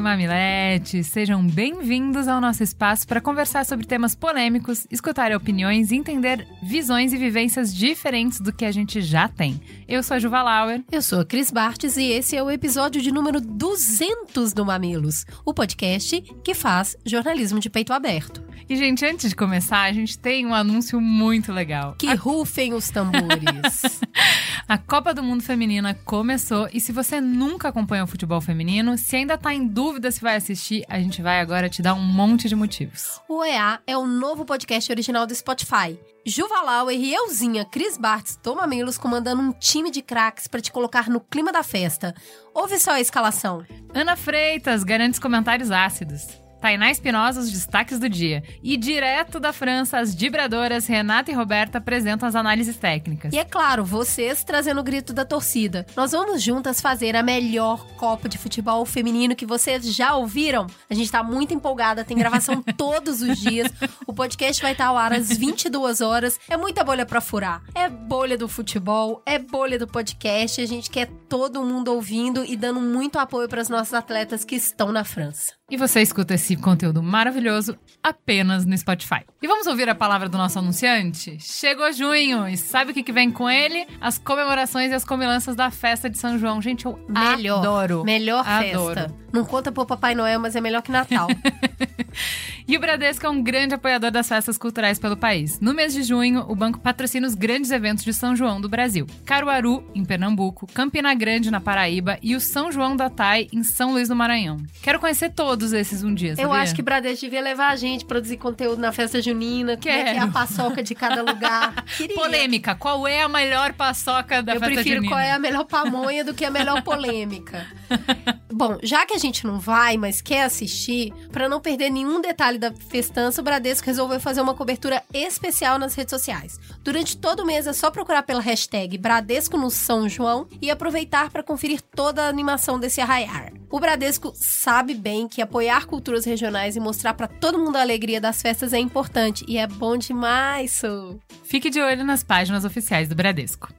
e mamiletes, sejam bem-vindos ao nosso espaço para conversar sobre temas polêmicos, escutar opiniões e entender visões e vivências diferentes do que a gente já tem. Eu sou a Juva Lauer. Eu sou a Cris Bartes e esse é o episódio de número 200 do Mamilos, o podcast que faz jornalismo de peito aberto. E, gente, antes de começar, a gente tem um anúncio muito legal. Que a... rufem os tambores. a Copa do Mundo Feminina começou e se você nunca acompanhou o futebol feminino, se ainda tá em dúvida se vai assistir, a gente vai agora te dar um monte de motivos. O EA é o novo podcast original do Spotify. Juva Lauer e euzinha Cris Bartz Tomamilos comandando um time de craques para te colocar no clima da festa. Ouve só a escalação. Ana Freitas garante os comentários ácidos. Tainá Espinosa, os destaques do dia. E direto da França, as vibradoras Renata e Roberta apresentam as análises técnicas. E é claro, vocês trazendo o grito da torcida. Nós vamos juntas fazer a melhor Copa de Futebol feminino que vocês já ouviram. A gente tá muito empolgada, tem gravação todos os dias. O podcast vai estar ao ar às 22 horas. É muita bolha para furar. É bolha do futebol, é bolha do podcast. A gente quer todo mundo ouvindo e dando muito apoio para os nossos atletas que estão na França. E você escuta esse conteúdo maravilhoso apenas no Spotify. E vamos ouvir a palavra do nosso anunciante? Chegou junho e sabe o que, que vem com ele? As comemorações e as comilanças da festa de São João. Gente, eu melhor, adoro. Melhor adoro. festa. Não conta pro Papai Noel, mas é melhor que Natal. e o Bradesco é um grande apoiador das festas culturais pelo país. No mês de junho, o banco patrocina os grandes eventos de São João do Brasil. Caruaru, em Pernambuco, Campina Grande, na Paraíba e o São João da Tai, em São Luís do Maranhão. Quero conhecer todos esses um dia, sabia? Eu acho que Bradesco devia levar a gente produzir conteúdo na festa junina, que é, que é a paçoca de cada lugar. Queria. Polêmica, qual é a melhor paçoca da Eu festa junina? Eu prefiro qual é a melhor pamonha do que a melhor polêmica. Bom, já que a gente não vai, mas quer assistir, para não perder nenhum detalhe da festança, o Bradesco resolveu fazer uma cobertura especial nas redes sociais. Durante todo o mês é só procurar pela hashtag Bradesco no São João e aproveitar para conferir toda a animação desse arraiar. O Bradesco sabe bem que apoiar culturas regionais e mostrar para todo mundo a alegria das festas é importante e é bom demais, Su. Fique de olho nas páginas oficiais do Bradesco.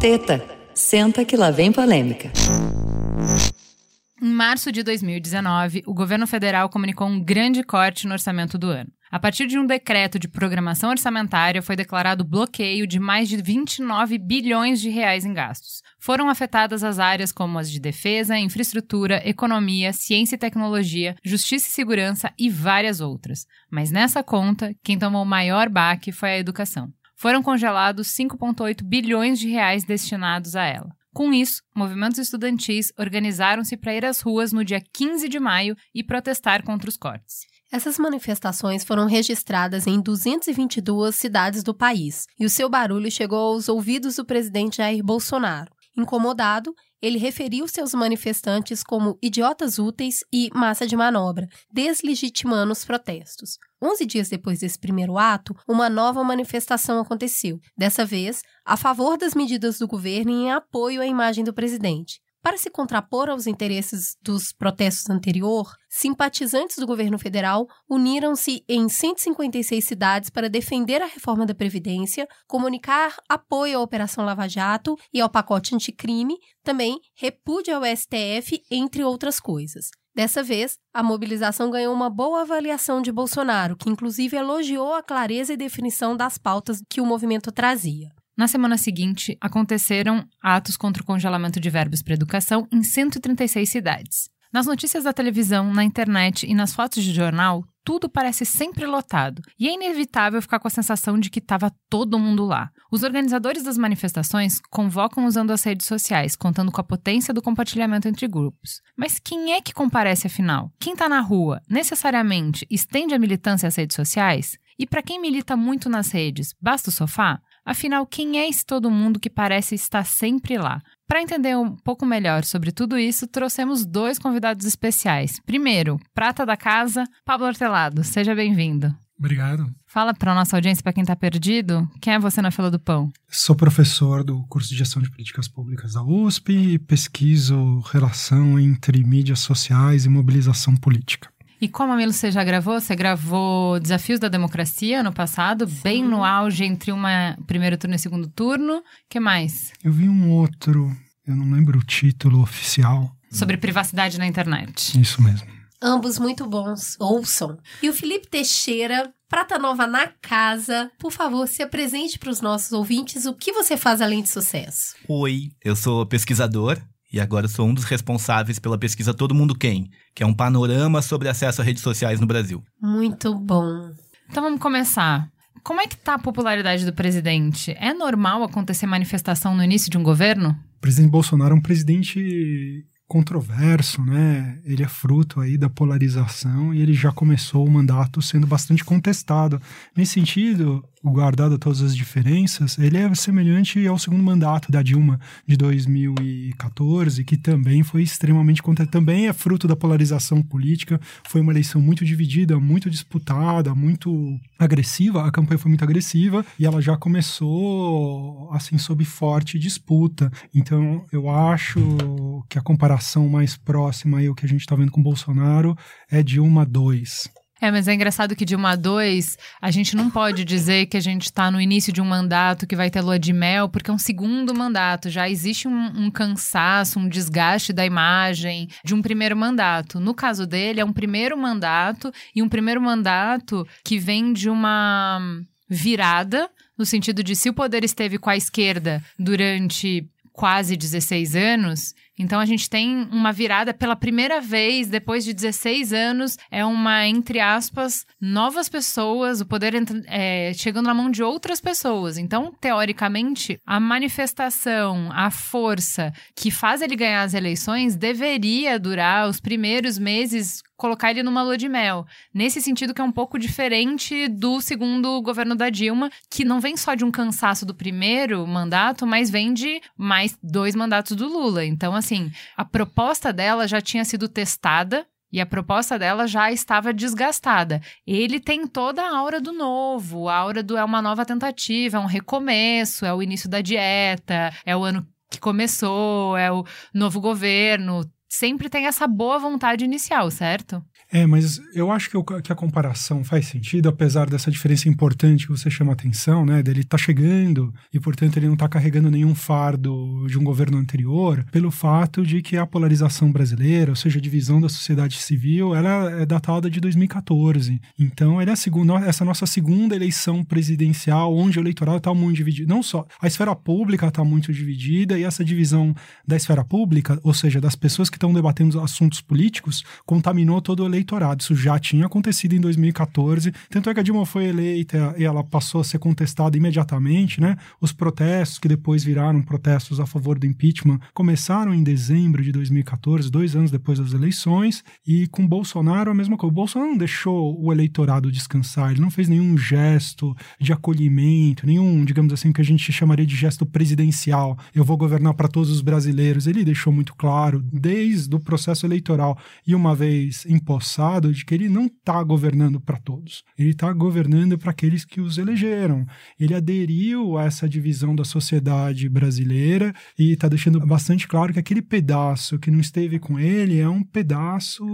Teta, senta que lá vem polêmica. Em março de 2019, o governo federal comunicou um grande corte no orçamento do ano. A partir de um decreto de programação orçamentária, foi declarado bloqueio de mais de 29 bilhões de reais em gastos. Foram afetadas as áreas como as de defesa, infraestrutura, economia, ciência e tecnologia, justiça e segurança e várias outras. Mas nessa conta, quem tomou o maior baque foi a educação. Foram congelados 5,8 bilhões de reais destinados a ela. Com isso, movimentos estudantis organizaram-se para ir às ruas no dia 15 de maio e protestar contra os cortes. Essas manifestações foram registradas em 222 cidades do país e o seu barulho chegou aos ouvidos do presidente Jair Bolsonaro. Incomodado, ele referiu seus manifestantes como idiotas úteis e massa de manobra, deslegitimando os protestos. Onze dias depois desse primeiro ato, uma nova manifestação aconteceu, dessa vez a favor das medidas do governo e em apoio à imagem do presidente. Para se contrapor aos interesses dos protestos anterior, simpatizantes do governo federal uniram-se em 156 cidades para defender a reforma da Previdência, comunicar apoio à Operação Lava Jato e ao pacote anticrime, também repúdio ao STF, entre outras coisas. Dessa vez, a mobilização ganhou uma boa avaliação de Bolsonaro, que inclusive elogiou a clareza e definição das pautas que o movimento trazia. Na semana seguinte, aconteceram atos contra o congelamento de verbos para educação em 136 cidades. Nas notícias da televisão, na internet e nas fotos de jornal, tudo parece sempre lotado, e é inevitável ficar com a sensação de que estava todo mundo lá. Os organizadores das manifestações convocam usando as redes sociais, contando com a potência do compartilhamento entre grupos. Mas quem é que comparece afinal? Quem está na rua, necessariamente, estende a militância às redes sociais? E para quem milita muito nas redes, basta o sofá? Afinal, quem é esse todo mundo que parece estar sempre lá? Para entender um pouco melhor sobre tudo isso, trouxemos dois convidados especiais. Primeiro, prata da casa, Pablo Hortelado. Seja bem-vindo. Obrigado. Fala para nossa audiência, para quem está perdido, quem é você na fila do pão? Sou professor do curso de Gestão de Políticas Públicas da USP e pesquiso relação entre mídias sociais e mobilização política. E como Milo você já gravou? Você gravou Desafios da Democracia no passado, Sim. bem no auge entre uma primeiro turno e segundo turno. que mais? Eu vi um outro, eu não lembro o título oficial. Sobre privacidade na internet. Isso mesmo. Ambos muito bons. Ouçam. E o Felipe Teixeira, Prata Nova na casa. Por favor, se apresente para os nossos ouvintes o que você faz além de sucesso. Oi, eu sou pesquisador e agora sou um dos responsáveis pela pesquisa Todo Mundo Quem, que é um panorama sobre acesso a redes sociais no Brasil. Muito bom. Então vamos começar. Como é que está a popularidade do presidente? É normal acontecer manifestação no início de um governo? O presidente Bolsonaro é um presidente controverso, né? Ele é fruto aí da polarização e ele já começou o mandato sendo bastante contestado. Nesse sentido, guardado todas as diferenças, ele é semelhante ao segundo mandato da Dilma de 2014, que também foi extremamente contra, também é fruto da polarização política, foi uma eleição muito dividida, muito disputada, muito agressiva, a campanha foi muito agressiva e ela já começou assim sob forte disputa. Então, eu acho que a comparação mais próxima aí o que a gente está vendo com Bolsonaro é Dilma 2. É, mas é engraçado que de uma a dois, a gente não pode dizer que a gente está no início de um mandato que vai ter lua de mel, porque é um segundo mandato. Já existe um, um cansaço, um desgaste da imagem de um primeiro mandato. No caso dele, é um primeiro mandato e um primeiro mandato que vem de uma virada, no sentido de se o poder esteve com a esquerda durante quase 16 anos, então a gente tem uma virada pela primeira vez, depois de 16 anos, é uma, entre aspas, novas pessoas, o poder é, chegando na mão de outras pessoas. Então, teoricamente, a manifestação, a força que faz ele ganhar as eleições deveria durar os primeiros meses colocar ele numa lua de mel. Nesse sentido que é um pouco diferente do segundo governo da Dilma, que não vem só de um cansaço do primeiro mandato, mas vem de mais dois mandatos do Lula. Então, assim, a proposta dela já tinha sido testada e a proposta dela já estava desgastada. Ele tem toda a aura do novo, a aura do é uma nova tentativa, é um recomeço, é o início da dieta, é o ano que começou, é o novo governo, sempre tem essa boa vontade inicial, certo? É, mas eu acho que, eu, que, a comparação faz sentido, apesar dessa diferença importante que você chama atenção, né? Dele tá chegando e, portanto, ele não tá carregando nenhum fardo de um governo anterior, pelo fato de que a polarização brasileira, ou seja, a divisão da sociedade civil, ela é datada de 2014. Então, ele é segunda, essa nossa segunda eleição presidencial, onde o eleitorado está muito dividido. Não só a esfera pública está muito dividida, e essa divisão da esfera pública, ou seja, das pessoas que estão debatendo assuntos políticos, contaminou todo o eleitorado. Isso já tinha acontecido em 2014. Tanto é que a Dilma foi eleita e ela passou a ser contestada imediatamente, né? Os protestos, que depois viraram protestos a favor do impeachment, começaram em dezembro de 2014, dois anos depois das eleições. E com Bolsonaro, a mesma coisa. O Bolsonaro não deixou o eleitorado descansar, ele não fez nenhum gesto de acolhimento, nenhum, digamos assim, que a gente chamaria de gesto presidencial. Eu vou governar para todos os brasileiros. Ele deixou muito claro, desde do processo eleitoral e uma vez empossado de que ele não está governando para todos, ele está governando para aqueles que os elegeram. Ele aderiu a essa divisão da sociedade brasileira e está deixando bastante claro que aquele pedaço que não esteve com ele é um pedaço,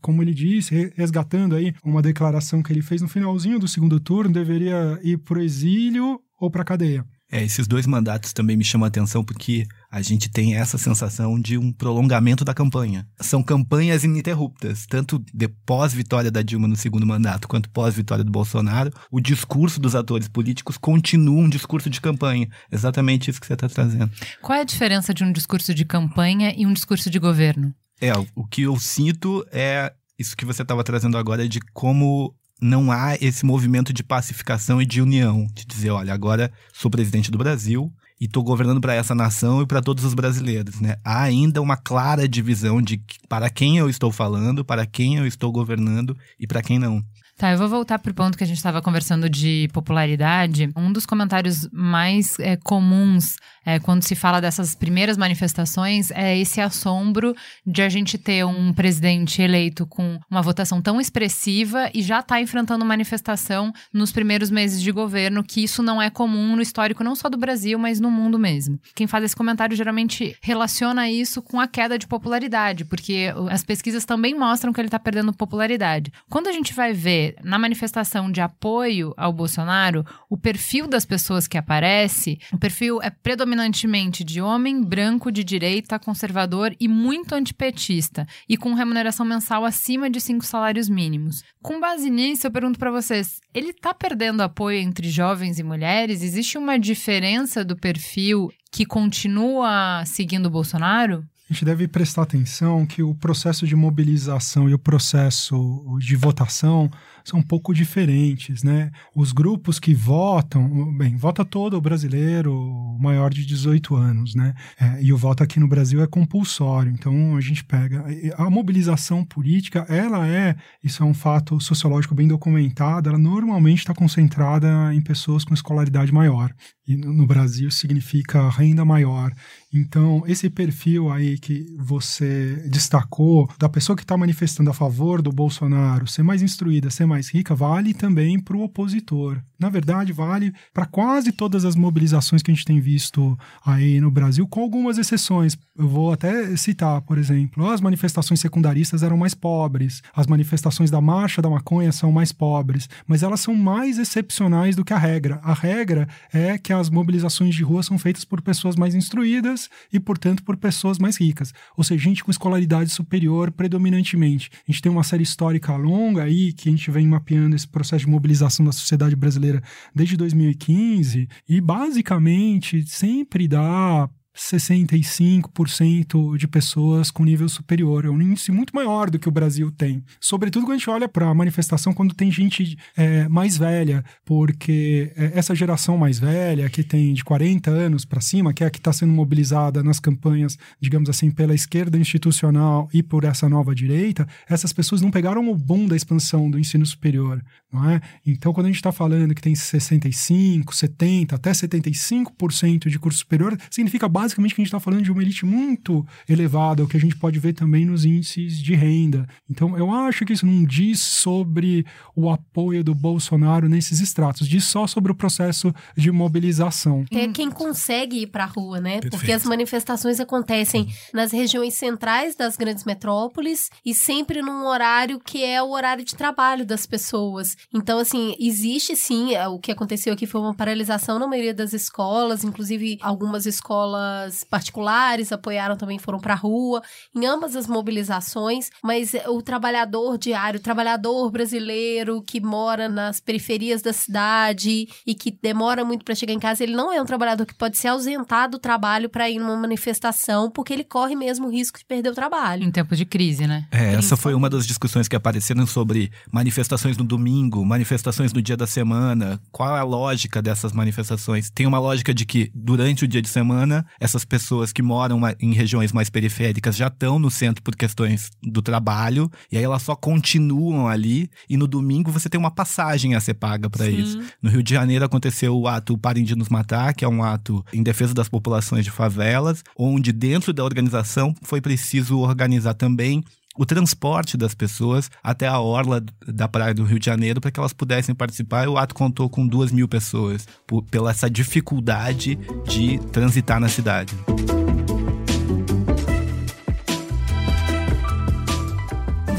como ele disse, resgatando aí uma declaração que ele fez no finalzinho do segundo turno, deveria ir para o exílio ou para a cadeia. É, esses dois mandatos também me chamam a atenção porque a gente tem essa sensação de um prolongamento da campanha. São campanhas ininterruptas, tanto de pós-vitória da Dilma no segundo mandato quanto pós-vitória do Bolsonaro. O discurso dos atores políticos continua um discurso de campanha. Exatamente isso que você está trazendo. Qual é a diferença de um discurso de campanha e um discurso de governo? É, o que eu sinto é isso que você estava trazendo agora de como não há esse movimento de pacificação e de união, de dizer, olha, agora sou presidente do Brasil e estou governando para essa nação e para todos os brasileiros, né? Há ainda uma clara divisão de para quem eu estou falando, para quem eu estou governando e para quem não. Tá, eu vou voltar pro ponto que a gente estava conversando de popularidade. Um dos comentários mais é, comuns é, quando se fala dessas primeiras manifestações é esse assombro de a gente ter um presidente eleito com uma votação tão expressiva e já está enfrentando manifestação nos primeiros meses de governo, que isso não é comum no histórico não só do Brasil, mas no mundo mesmo. Quem faz esse comentário geralmente relaciona isso com a queda de popularidade, porque as pesquisas também mostram que ele está perdendo popularidade. Quando a gente vai ver na manifestação de apoio ao Bolsonaro, o perfil das pessoas que aparece, o perfil é predominantemente de homem branco de direita, conservador e muito antipetista, e com remuneração mensal acima de cinco salários mínimos. Com base nisso, eu pergunto para vocês: ele está perdendo apoio entre jovens e mulheres? Existe uma diferença do perfil que continua seguindo o Bolsonaro? A gente deve prestar atenção que o processo de mobilização e o processo de votação são um pouco diferentes, né? Os grupos que votam, bem, vota todo o brasileiro maior de 18 anos, né? É, e o voto aqui no Brasil é compulsório, então a gente pega. A mobilização política, ela é, isso é um fato sociológico bem documentado, ela normalmente está concentrada em pessoas com escolaridade maior. E no Brasil significa renda maior. Então, esse perfil aí que você destacou, da pessoa que está manifestando a favor do Bolsonaro, ser mais instruída, ser mais rica, vale também para o opositor. Na verdade, vale para quase todas as mobilizações que a gente tem visto aí no Brasil, com algumas exceções. Eu vou até citar, por exemplo, as manifestações secundaristas eram mais pobres, as manifestações da marcha da maconha são mais pobres, mas elas são mais excepcionais do que a regra. A regra é que as mobilizações de rua são feitas por pessoas mais instruídas e, portanto, por pessoas mais ricas, ou seja, gente com escolaridade superior predominantemente. A gente tem uma série histórica longa aí que a gente vem mapeando esse processo de mobilização da sociedade brasileira desde 2015 e basicamente sempre dá 65% de pessoas com nível superior. É um índice muito maior do que o Brasil tem. Sobretudo quando a gente olha para a manifestação quando tem gente é, mais velha, porque é, essa geração mais velha, que tem de 40 anos para cima, que é a que está sendo mobilizada nas campanhas, digamos assim, pela esquerda institucional e por essa nova direita, essas pessoas não pegaram o boom da expansão do ensino superior. Não é? Então, quando a gente está falando que tem 65, 70, até 75% de curso superior, significa basicamente que a gente está falando de uma elite muito elevada, o que a gente pode ver também nos índices de renda. Então, eu acho que isso não diz sobre o apoio do Bolsonaro nesses estratos, diz só sobre o processo de mobilização. É quem consegue ir para a rua, né? Perfeito. Porque as manifestações acontecem nas regiões centrais das grandes metrópoles e sempre num horário que é o horário de trabalho das pessoas. Então, assim, existe sim, é, o que aconteceu aqui foi uma paralisação na maioria das escolas, inclusive algumas escolas escolas particulares apoiaram também, foram para a rua, em ambas as mobilizações, mas o trabalhador diário, o trabalhador brasileiro que mora nas periferias da cidade e que demora muito para chegar em casa, ele não é um trabalhador que pode se ausentar do trabalho para ir numa manifestação, porque ele corre mesmo o risco de perder o trabalho. Em tempos de crise, né? É, essa foi uma das discussões que apareceram sobre manifestações no domingo, manifestações no dia da semana. Qual é a lógica dessas manifestações? Tem uma lógica de que durante o dia de semana essas pessoas que moram em regiões mais periféricas já estão no centro por questões do trabalho, e aí elas só continuam ali, e no domingo você tem uma passagem a ser paga para isso. No Rio de Janeiro aconteceu o ato Parem de Nos Matar, que é um ato em defesa das populações de favelas, onde dentro da organização foi preciso organizar também o transporte das pessoas até a orla da praia do Rio de Janeiro para que elas pudessem participar. O ato contou com duas mil pessoas, por, pela essa dificuldade de transitar na cidade.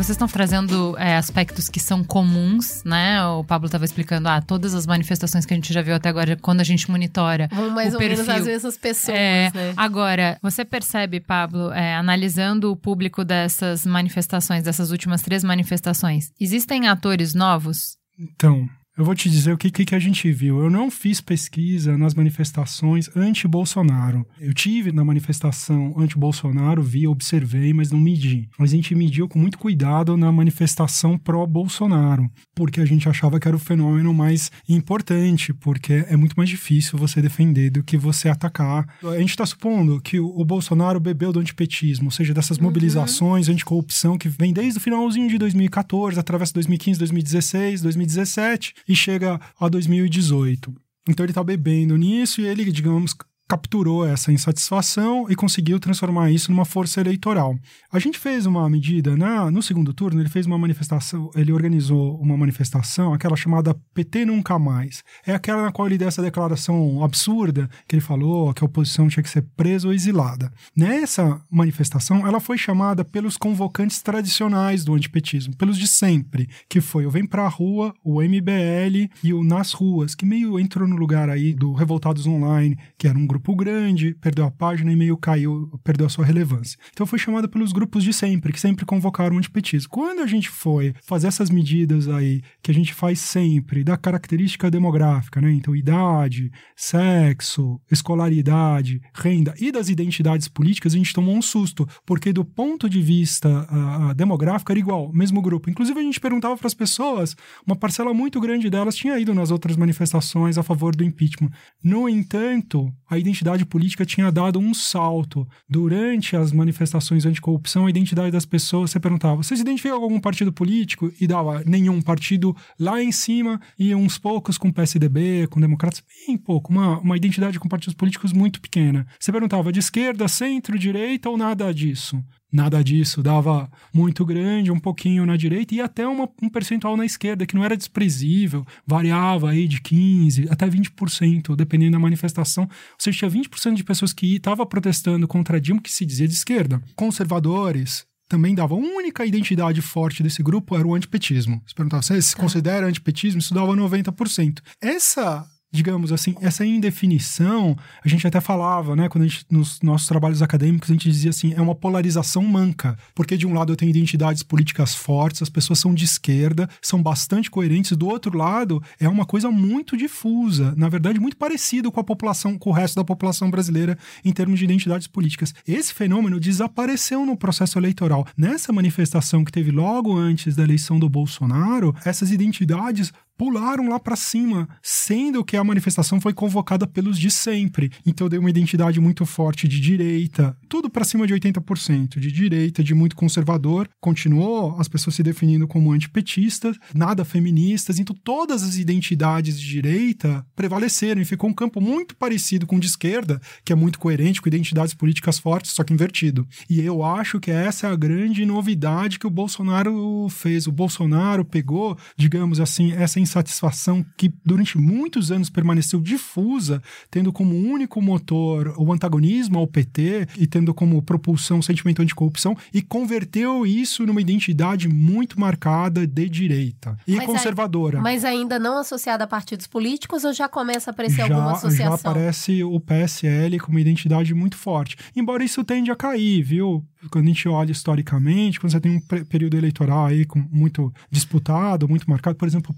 Vocês estão trazendo é, aspectos que são comuns, né? O Pablo estava explicando, ah, todas as manifestações que a gente já viu até agora, quando a gente monitora. Vão mais ou perfil, menos as mesmas pessoas, é, né? Agora, você percebe, Pablo, é, analisando o público dessas manifestações, dessas últimas três manifestações, existem atores novos? Então, Eu vou te dizer o que, que, a gente viu. Eu não fiz pesquisa nas manifestações anti-Bolsonaro. Eu tive na manifestação anti-Bolsonaro, vi, observei, mas não medi. Mas a gente mediu com muito cuidado na manifestação pró-Bolsonaro, porque a gente achava que era o fenômeno mais importante, porque é muito mais difícil você defender do que você atacar. A gente está supondo que o, Bolsonaro bebeu do antipetismo, ou seja, dessas uhum. mobilizações anticorrupção que vem desde o finalzinho de 2014, através de 2015, 2016, 2017 e chega a 2018. Então ele está bebendo nisso e ele, digamos, capturou essa insatisfação e conseguiu transformar isso numa força eleitoral. A gente fez uma medida na, no segundo turno, ele fez uma manifestação, ele organizou uma manifestação, aquela chamada PT Nunca Mais. É aquela na qual ele deu essa declaração absurda que ele falou que a oposição tinha que ser presa ou exilada. Nessa manifestação, ela foi chamada pelos convocantes tradicionais do antipetismo, pelos de sempre, que foi o Vem Pra Rua, o MBL e o Nas Ruas, que meio entrou no lugar aí do Revoltados Online, que era um grande, perdeu a página e meio caiu, perdeu a sua relevância. Então foi chamada pelos grupos de sempre, que sempre convocaram o antipetismo. Quando a gente foi fazer essas medidas aí, que a gente faz sempre, da característica demográfica, né? Então, idade, sexo, escolaridade, renda e das identidades políticas, a gente tomou um susto, porque do ponto de vista uh, demográfico era igual, mesmo grupo. Inclusive, a gente perguntava para as pessoas, uma parcela muito grande delas tinha ido nas outras manifestações a favor do impeachment. No entanto, a identidade política tinha dado um salto. Durante as manifestações anticorrupção, a identidade das pessoas, você perguntava, você se identifica com algum partido político? E dava nenhum partido lá em cima e uns poucos com PSDB, com democratas, bem pouco, uma, uma identidade com partidos políticos muito pequena. Você perguntava de esquerda, centro, direita ou nada disso? Nada disso, dava muito grande, um pouquinho na direita e até uma, um percentual na esquerda, que não era desprezível, variava aí de 15% até 20%, dependendo da manifestação. Ou seja, tinha 20% de pessoas que estavam protestando contra Dilma, que se dizia de esquerda. Conservadores, também dava a única identidade forte desse grupo era o antipetismo. Você perguntava, você se tá. considera antipetismo? Isso dava 90%. Essa digamos assim, essa indefinição, a gente até falava, né, quando a gente, nos nossos trabalhos acadêmicos, a gente dizia assim, é uma polarização manca, porque de um lado eu tenho identidades políticas fortes, as pessoas são de esquerda, são bastante coerentes, do outro lado é uma coisa muito difusa, na verdade muito parecido com a população, com o resto da população brasileira em termos de identidades políticas. Esse fenômeno desapareceu no processo eleitoral. Nessa manifestação que teve logo antes da eleição do Bolsonaro, essas identidades pularam lá para cima, sendo que a manifestação foi convocada pelos de sempre. Então deu uma identidade muito forte de direita, tudo para cima de 80%, de direita, de muito conservador. Continuou as pessoas se definindo como antipetistas, nada feministas, então todas as identidades de direita prevaleceram e ficou um campo muito parecido com o de esquerda, que é muito coerente com identidades políticas fortes, só que invertido. E eu acho que essa é a grande novidade que o Bolsonaro fez. O Bolsonaro pegou, digamos assim, essa insatisfação que durante muitos anos permaneceu difusa, tendo como único motor o antagonismo ao PT e tendo como propulsão o sentimento anticorrupção, e converteu isso numa identidade muito marcada de direita e mas conservadora. mas ainda não associada a partidos políticos ou já começa a aparecer já, alguma associação? Já aparece o PSL com uma identidade muito forte. Embora isso tende a cair, viu? Quando a gente olha historicamente, quando você tem um período eleitoral aí com muito disputado, muito marcado, por exemplo, o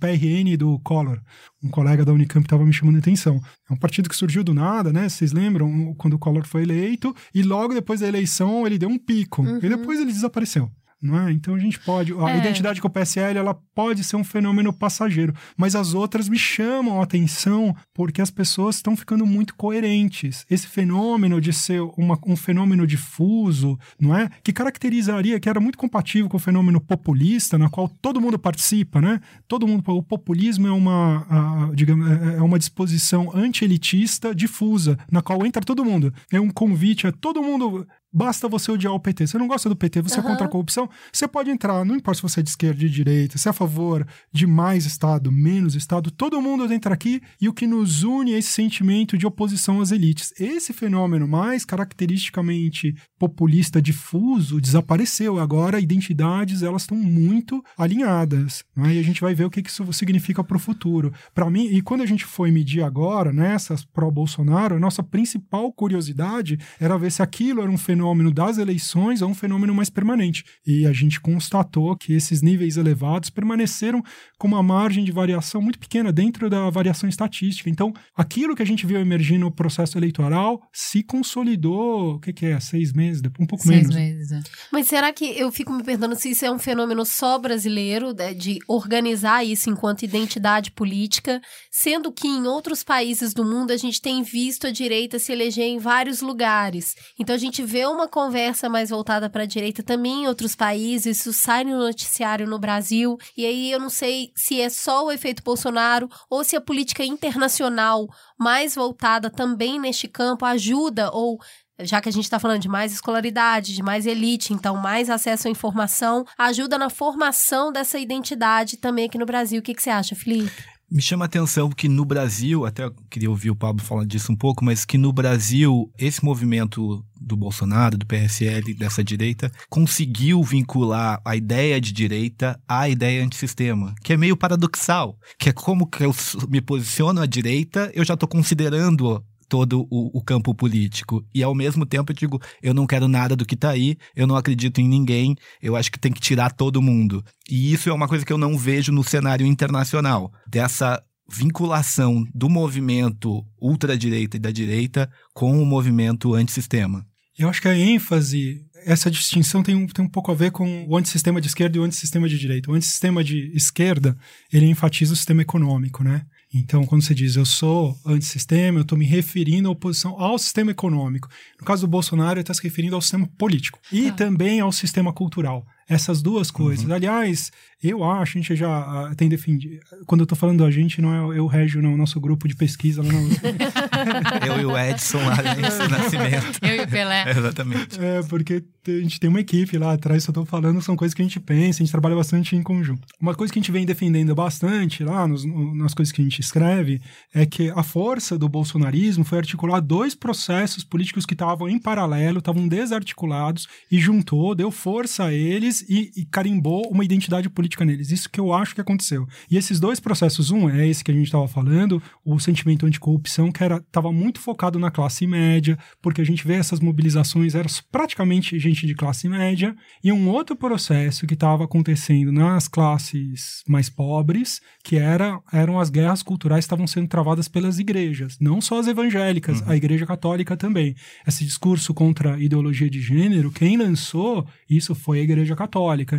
Do Collor. Um colega da Unicamp estava me chamando a atenção. É um partido que surgiu do nada, né? Vocês lembram quando o Collor foi eleito e logo depois da eleição ele deu um pico uhum. e depois ele desapareceu não é? Então a gente pode. A é. identidade com o PSL ela pode ser um fenômeno passageiro, mas as outras me chamam a atenção porque as pessoas estão ficando muito coerentes. Esse fenômeno de ser uma, um fenômeno difuso, não é? Que caracterizaria, que era muito compatível com o fenômeno populista, na qual todo mundo participa, né? Todo mundo. O populismo é uma, a, digamos, é, é uma disposição anti-elitista difusa, na qual entra todo mundo. É um convite a todo mundo Basta você odiar o PT. Você não gosta do PT, você uhum. é contra a corrupção, você pode entrar, não importa se você é de esquerda, de direita, se é a favor de mais Estado, menos Estado, todo mundo entra aqui e o que nos une é esse sentimento de oposição às elites. Esse fenômeno mais caracteristicamente populista difuso desapareceu. Agora, identidades, elas estão muito alinhadas. Né? E a gente vai ver o que isso significa para o futuro. Para mim, e quando a gente foi medir agora, nessas pró-Bolsonaro, a nossa principal curiosidade era ver se aquilo era um fenômeno fenômeno das eleições a um fenômeno mais permanente. E a gente constatou que esses níveis elevados permaneceram com uma margem de variação muito pequena dentro da variação estatística. Então, aquilo que a gente viu emergir no processo eleitoral se consolidou, o que, que é, seis meses, um pouco Seis menos. meses. é. Mas será que eu fico me perguntando se isso é um fenômeno só brasileiro, né, de organizar isso enquanto identidade política, sendo que em outros países do mundo a gente tem visto a direita se eleger em vários lugares. Então a gente vê uma conversa mais voltada para a direita também em outros países, isso sai no noticiário no Brasil. E aí eu não sei se é só o efeito Bolsonaro ou se a política internacional mais voltada também neste campo ajuda ou já que a gente está falando de mais escolaridade, de mais elite, então mais acesso à informação, ajuda na formação dessa identidade também aqui no Brasil. O que, que você acha, Felipe? Me chama a atenção que no Brasil, até queria ouvir o Pablo falar disso um pouco, mas que no Brasil, esse movimento do Bolsonaro, do PSL, dessa direita, conseguiu vincular a ideia de direita à ideia antissistema, que é meio paradoxal, que é como que eu me posiciono à direita, eu já estou considerando todo o, o campo político. E ao mesmo tempo eu digo, eu não quero nada do que tá aí, eu não acredito em ninguém, eu acho que tem que tirar todo mundo. E isso é uma coisa que eu não vejo no cenário internacional, dessa vinculação do movimento ultradireita e da direita com o movimento antissistema. Eu acho que a ênfase, essa distinção tem um, tem um pouco a ver com o antissistema de esquerda e o antissistema de direita. O antissistema de esquerda, ele enfatiza o sistema econômico, né? Então, quando você diz eu sou antissistema, eu estou me referindo à oposição ao sistema econômico. No caso do Bolsonaro, ele está se referindo ao sistema político e também ao sistema cultural. Essas duas coisas. Aliás, eu acho, a gente já ah, tem defendido. Quando eu estou falando a gente, não é eu, Régio, não, o nosso grupo de pesquisa lá no, Eu e o Edson lá nesse nascimento. Eu e o Pelé. Exatamente. É, porque a gente tem uma equipe lá atrás, só tô falando, são coisas que a gente pensa, a gente trabalha bastante em conjunto. Uma coisa que a gente vem defendendo bastante lá, nos- no- nas coisas que a gente escreve, é que a força do bolsonarismo foi articular dois processos políticos que estavam em paralelo, estavam desarticulados, e juntou, deu força a eles e, e carimbou uma identidade política neles. Isso que eu acho que aconteceu. E esses dois processos, um é esse que a gente estava falando, o sentimento anticorrupção, que era estava muito focado na classe média, porque a gente vê essas mobilizações, eram praticamente gente de classe média, e um outro processo que estava acontecendo nas classes mais pobres, que era, eram as guerras culturais que estavam sendo travadas pelas igrejas, não só as evangélicas, a igreja católica também. Esse discurso contra a ideologia de gênero, quem lançou isso foi a igreja católica.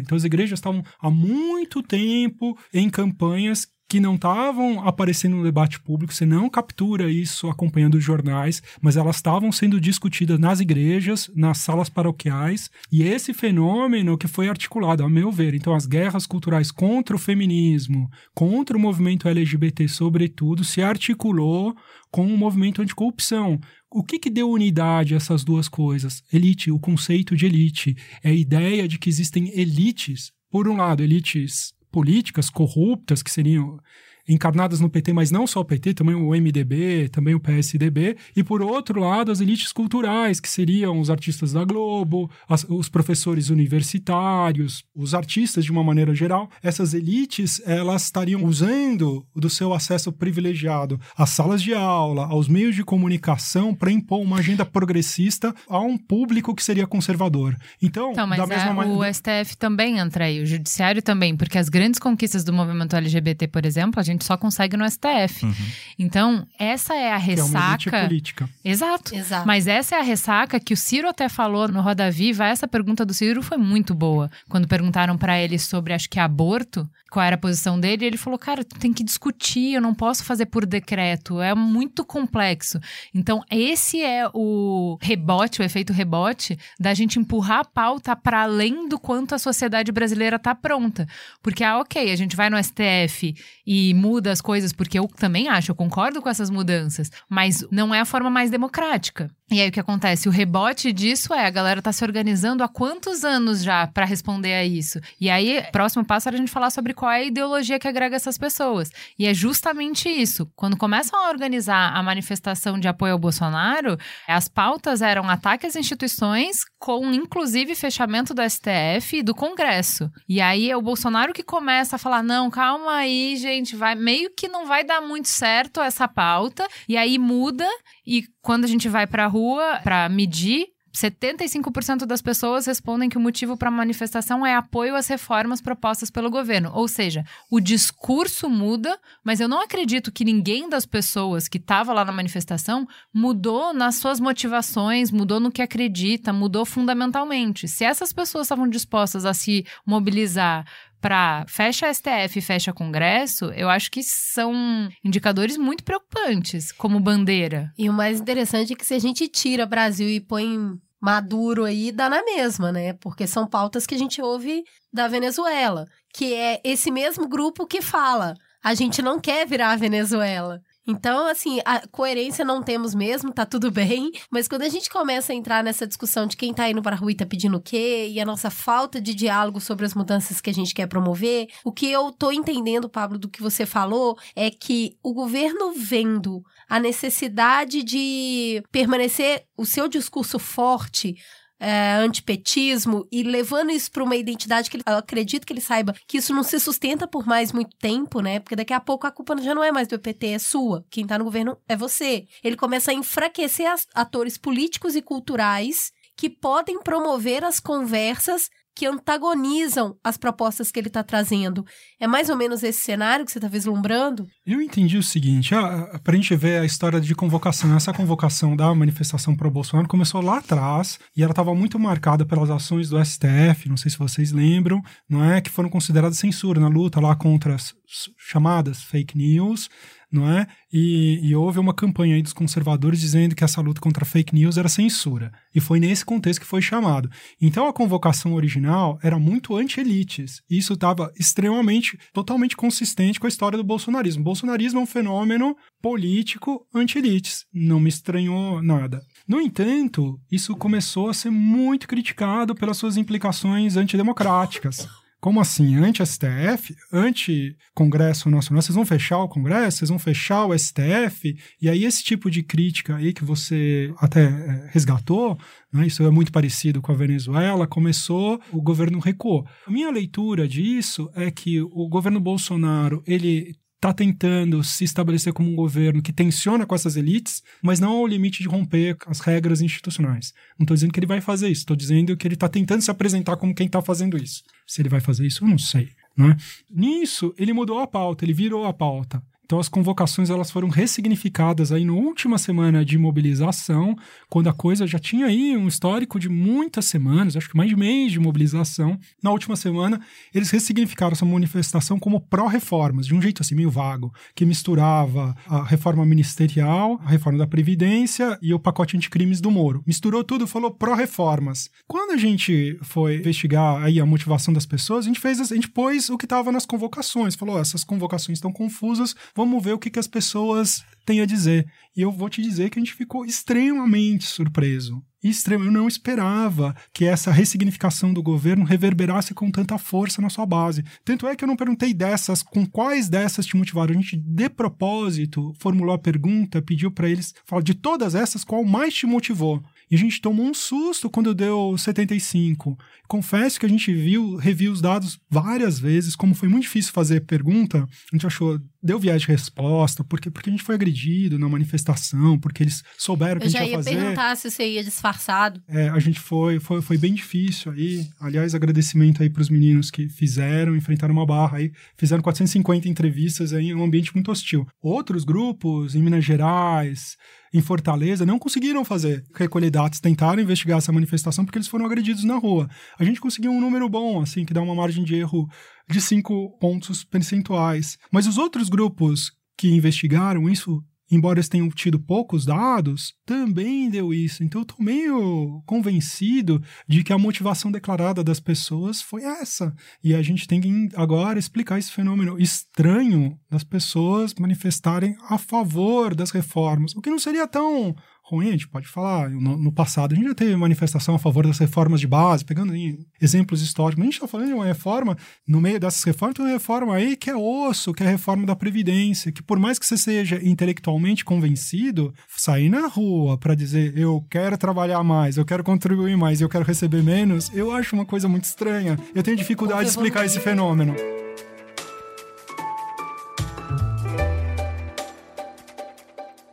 Então as igrejas estavam há muito tempo em campanhas que não estavam aparecendo no debate público, você não captura isso acompanhando os jornais, mas elas estavam sendo discutidas nas igrejas, nas salas paroquiais, e esse fenômeno que foi articulado, a meu ver, então as guerras culturais contra o feminismo, contra o movimento LGBT, sobretudo, se articulou com o movimento anticorrupção. O que, que deu unidade a essas duas coisas? Elite, o conceito de elite, é a ideia de que existem elites, por um lado, elites políticas corruptas que seriam encarnadas no PT, mas não só o PT, também o MDB, também o PSDB, e por outro lado as elites culturais, que seriam os artistas da Globo, as- os professores universitários, os artistas de uma maneira geral. Essas elites, elas estariam usando do seu acesso privilegiado às salas de aula, aos meios de comunicação para impor uma agenda progressista a um público que seria conservador. Então, Então, mas da mesma a- maneira o STF também entra aí, o judiciário também, porque as grandes conquistas do movimento LGBT, por exemplo, a gente só consegue no STF. Então, essa é a que é uma ressaca. política. Exato. Exato. Mas essa é a ressaca que o Ciro até falou no Roda Viva. Essa pergunta do Ciro foi muito boa. Quando perguntaram pra ele sobre, acho que aborto, qual era a posição dele, ele falou: Cara, tu tem que discutir, eu não posso fazer por decreto, é muito complexo. Então, esse é o rebote, o efeito rebote, da gente empurrar a pauta para além do quanto a sociedade brasileira tá pronta. Porque, ah, ok, a gente vai no STF e muda as coisas, porque eu também acho, eu concordo com essas mudanças, mas não é a forma mais democrática. E aí o que acontece? O rebote disso é a galera tá se organizando há quantos anos já para responder a isso. E aí, próximo passo era a gente falar sobre qual é a ideologia que agrega essas pessoas. E é justamente isso. Quando começam a organizar a manifestação de apoio ao Bolsonaro, as pautas eram ataque às instituições, com inclusive fechamento do STF e do Congresso. E aí é o Bolsonaro que começa a falar: não, calma aí, gente, vai meio que não vai dar muito certo essa pauta. E aí muda, e quando a gente vai pra rua pra medir 75% das pessoas respondem que o motivo para a manifestação é apoio às reformas propostas pelo governo. Ou seja, o discurso muda, mas eu não acredito que ninguém das pessoas que estava lá na manifestação mudou nas suas motivações, mudou no que acredita, mudou fundamentalmente. Se essas pessoas estavam dispostas a se mobilizar para fecha STF e fecha Congresso, eu acho que são indicadores muito preocupantes como bandeira. E o mais interessante é que se a gente tira Brasil e põe Maduro aí, dá na mesma, né? Porque são pautas que a gente ouve da Venezuela, que é esse mesmo grupo que fala: a gente não quer virar a Venezuela. Então, assim, a coerência não temos mesmo, tá tudo bem. Mas quando a gente começa a entrar nessa discussão de quem tá indo pra rua e tá pedindo o quê, e a nossa falta de diálogo sobre as mudanças que a gente quer promover, o que eu tô entendendo, Pablo, do que você falou, é que o governo vendo a necessidade de permanecer o seu discurso forte é, antipetismo e levando isso para uma identidade que ele, eu acredito que ele saiba que isso não se sustenta por mais muito tempo, né? Porque daqui a pouco a culpa já não é mais do PT, é sua. Quem tá no governo é você. Ele começa a enfraquecer as, atores políticos e culturais que podem promover as conversas que antagonizam as propostas que ele está trazendo. É mais ou menos esse cenário que você está vislumbrando? Eu entendi o seguinte: para a gente ver a história de convocação, essa convocação da manifestação pro Bolsonaro começou lá atrás e ela estava muito marcada pelas ações do STF, não sei se vocês lembram, não é? Que foram consideradas censura na luta lá contra as chamadas fake news não é? E, e, houve uma campanha aí dos conservadores dizendo que essa luta contra fake news era censura. E foi nesse contexto que foi chamado. Então a convocação original era muito anti-elites. Isso estava extremamente, totalmente consistente com a história do bolsonarismo. O bolsonarismo é um fenômeno político anti-elites. Não me estranhou nada. No entanto, isso começou a ser muito criticado pelas suas implicações antidemocráticas. Como assim? Anti-STF? Anti-Congresso Nacional? Vocês vão fechar o Congresso? Vocês vão fechar o STF? E aí, esse tipo de crítica aí que você até é, resgatou, né, isso é muito parecido com a Venezuela, começou, o governo recuou. A minha leitura disso é que o governo Bolsonaro, ele está tentando se estabelecer como um governo que tensiona com essas elites, mas não ao limite de romper as regras institucionais. Não estou dizendo que ele vai fazer isso, estou dizendo que ele está tentando se apresentar como quem está fazendo isso. Se ele vai fazer isso, eu não sei. Né? Nisso, ele mudou a pauta, ele virou a pauta. Então as convocações elas foram ressignificadas aí na última semana de mobilização, quando a coisa já tinha aí um histórico de muitas semanas, acho que mais de mês de mobilização. Na última semana, eles ressignificaram essa manifestação como pró-reformas, de um jeito assim meio vago, que misturava a reforma ministerial, a reforma da Previdência e o pacote anticrimes do Moro. Misturou tudo, falou pró-reformas. Quando a gente foi investigar aí a motivação das pessoas, a gente fez, a gente pôs o que estava nas convocações, falou, oh, essas convocações estão confusas, vamos ver o que, que as pessoas têm a dizer. E eu vou te dizer que a gente ficou extremamente surpreso. Extremo. Eu não esperava que essa ressignificação do governo reverberasse com tanta força na sua base. Tanto é que eu não perguntei dessas, com quais dessas te motivaram. A gente, de propósito, formulou a pergunta, pediu para eles falar de todas essas, qual mais te motivou? E a gente tomou um susto quando deu 75. Confesso que a gente viu, reviu os dados várias vezes, como foi muito difícil fazer pergunta, a gente achou, deu viés de resposta, porque, porque a gente foi agredido na manifestação, porque eles souberam que a gente ia fazer. Eu já ia perguntar se você ia disfarçado. É, a gente foi, foi, foi bem difícil aí. Aliás, agradecimento aí para os meninos que fizeram, enfrentaram uma barra aí, fizeram 450 entrevistas aí em um ambiente muito hostil. Outros grupos, em Minas Gerais, em Fortaleza não conseguiram fazer recolher dados, tentaram investigar essa manifestação porque eles foram agredidos na rua. A gente conseguiu um número bom, assim, que dá uma margem de erro de cinco pontos percentuais. Mas os outros grupos que investigaram isso embora eles tenham tido poucos dados, também deu isso. Então eu tô meio convencido de que a motivação declarada das pessoas foi essa. E a gente tem que agora explicar esse fenômeno estranho das pessoas manifestarem a favor das reformas, o que não seria tão ruim, a gente pode falar. No, no, passado, a gente já teve manifestação a favor das reformas de base, pegando exemplos históricos. A gente está falando de uma reforma, no meio dessas reformas, tem uma reforma aí que é osso, que é a reforma da Previdência, que por mais que você seja intelectualmente convencido, sair na rua para dizer eu quero trabalhar mais, eu quero contribuir mais, eu quero receber menos, eu acho uma coisa muito estranha. Eu tenho dificuldade de explicar esse fenômeno.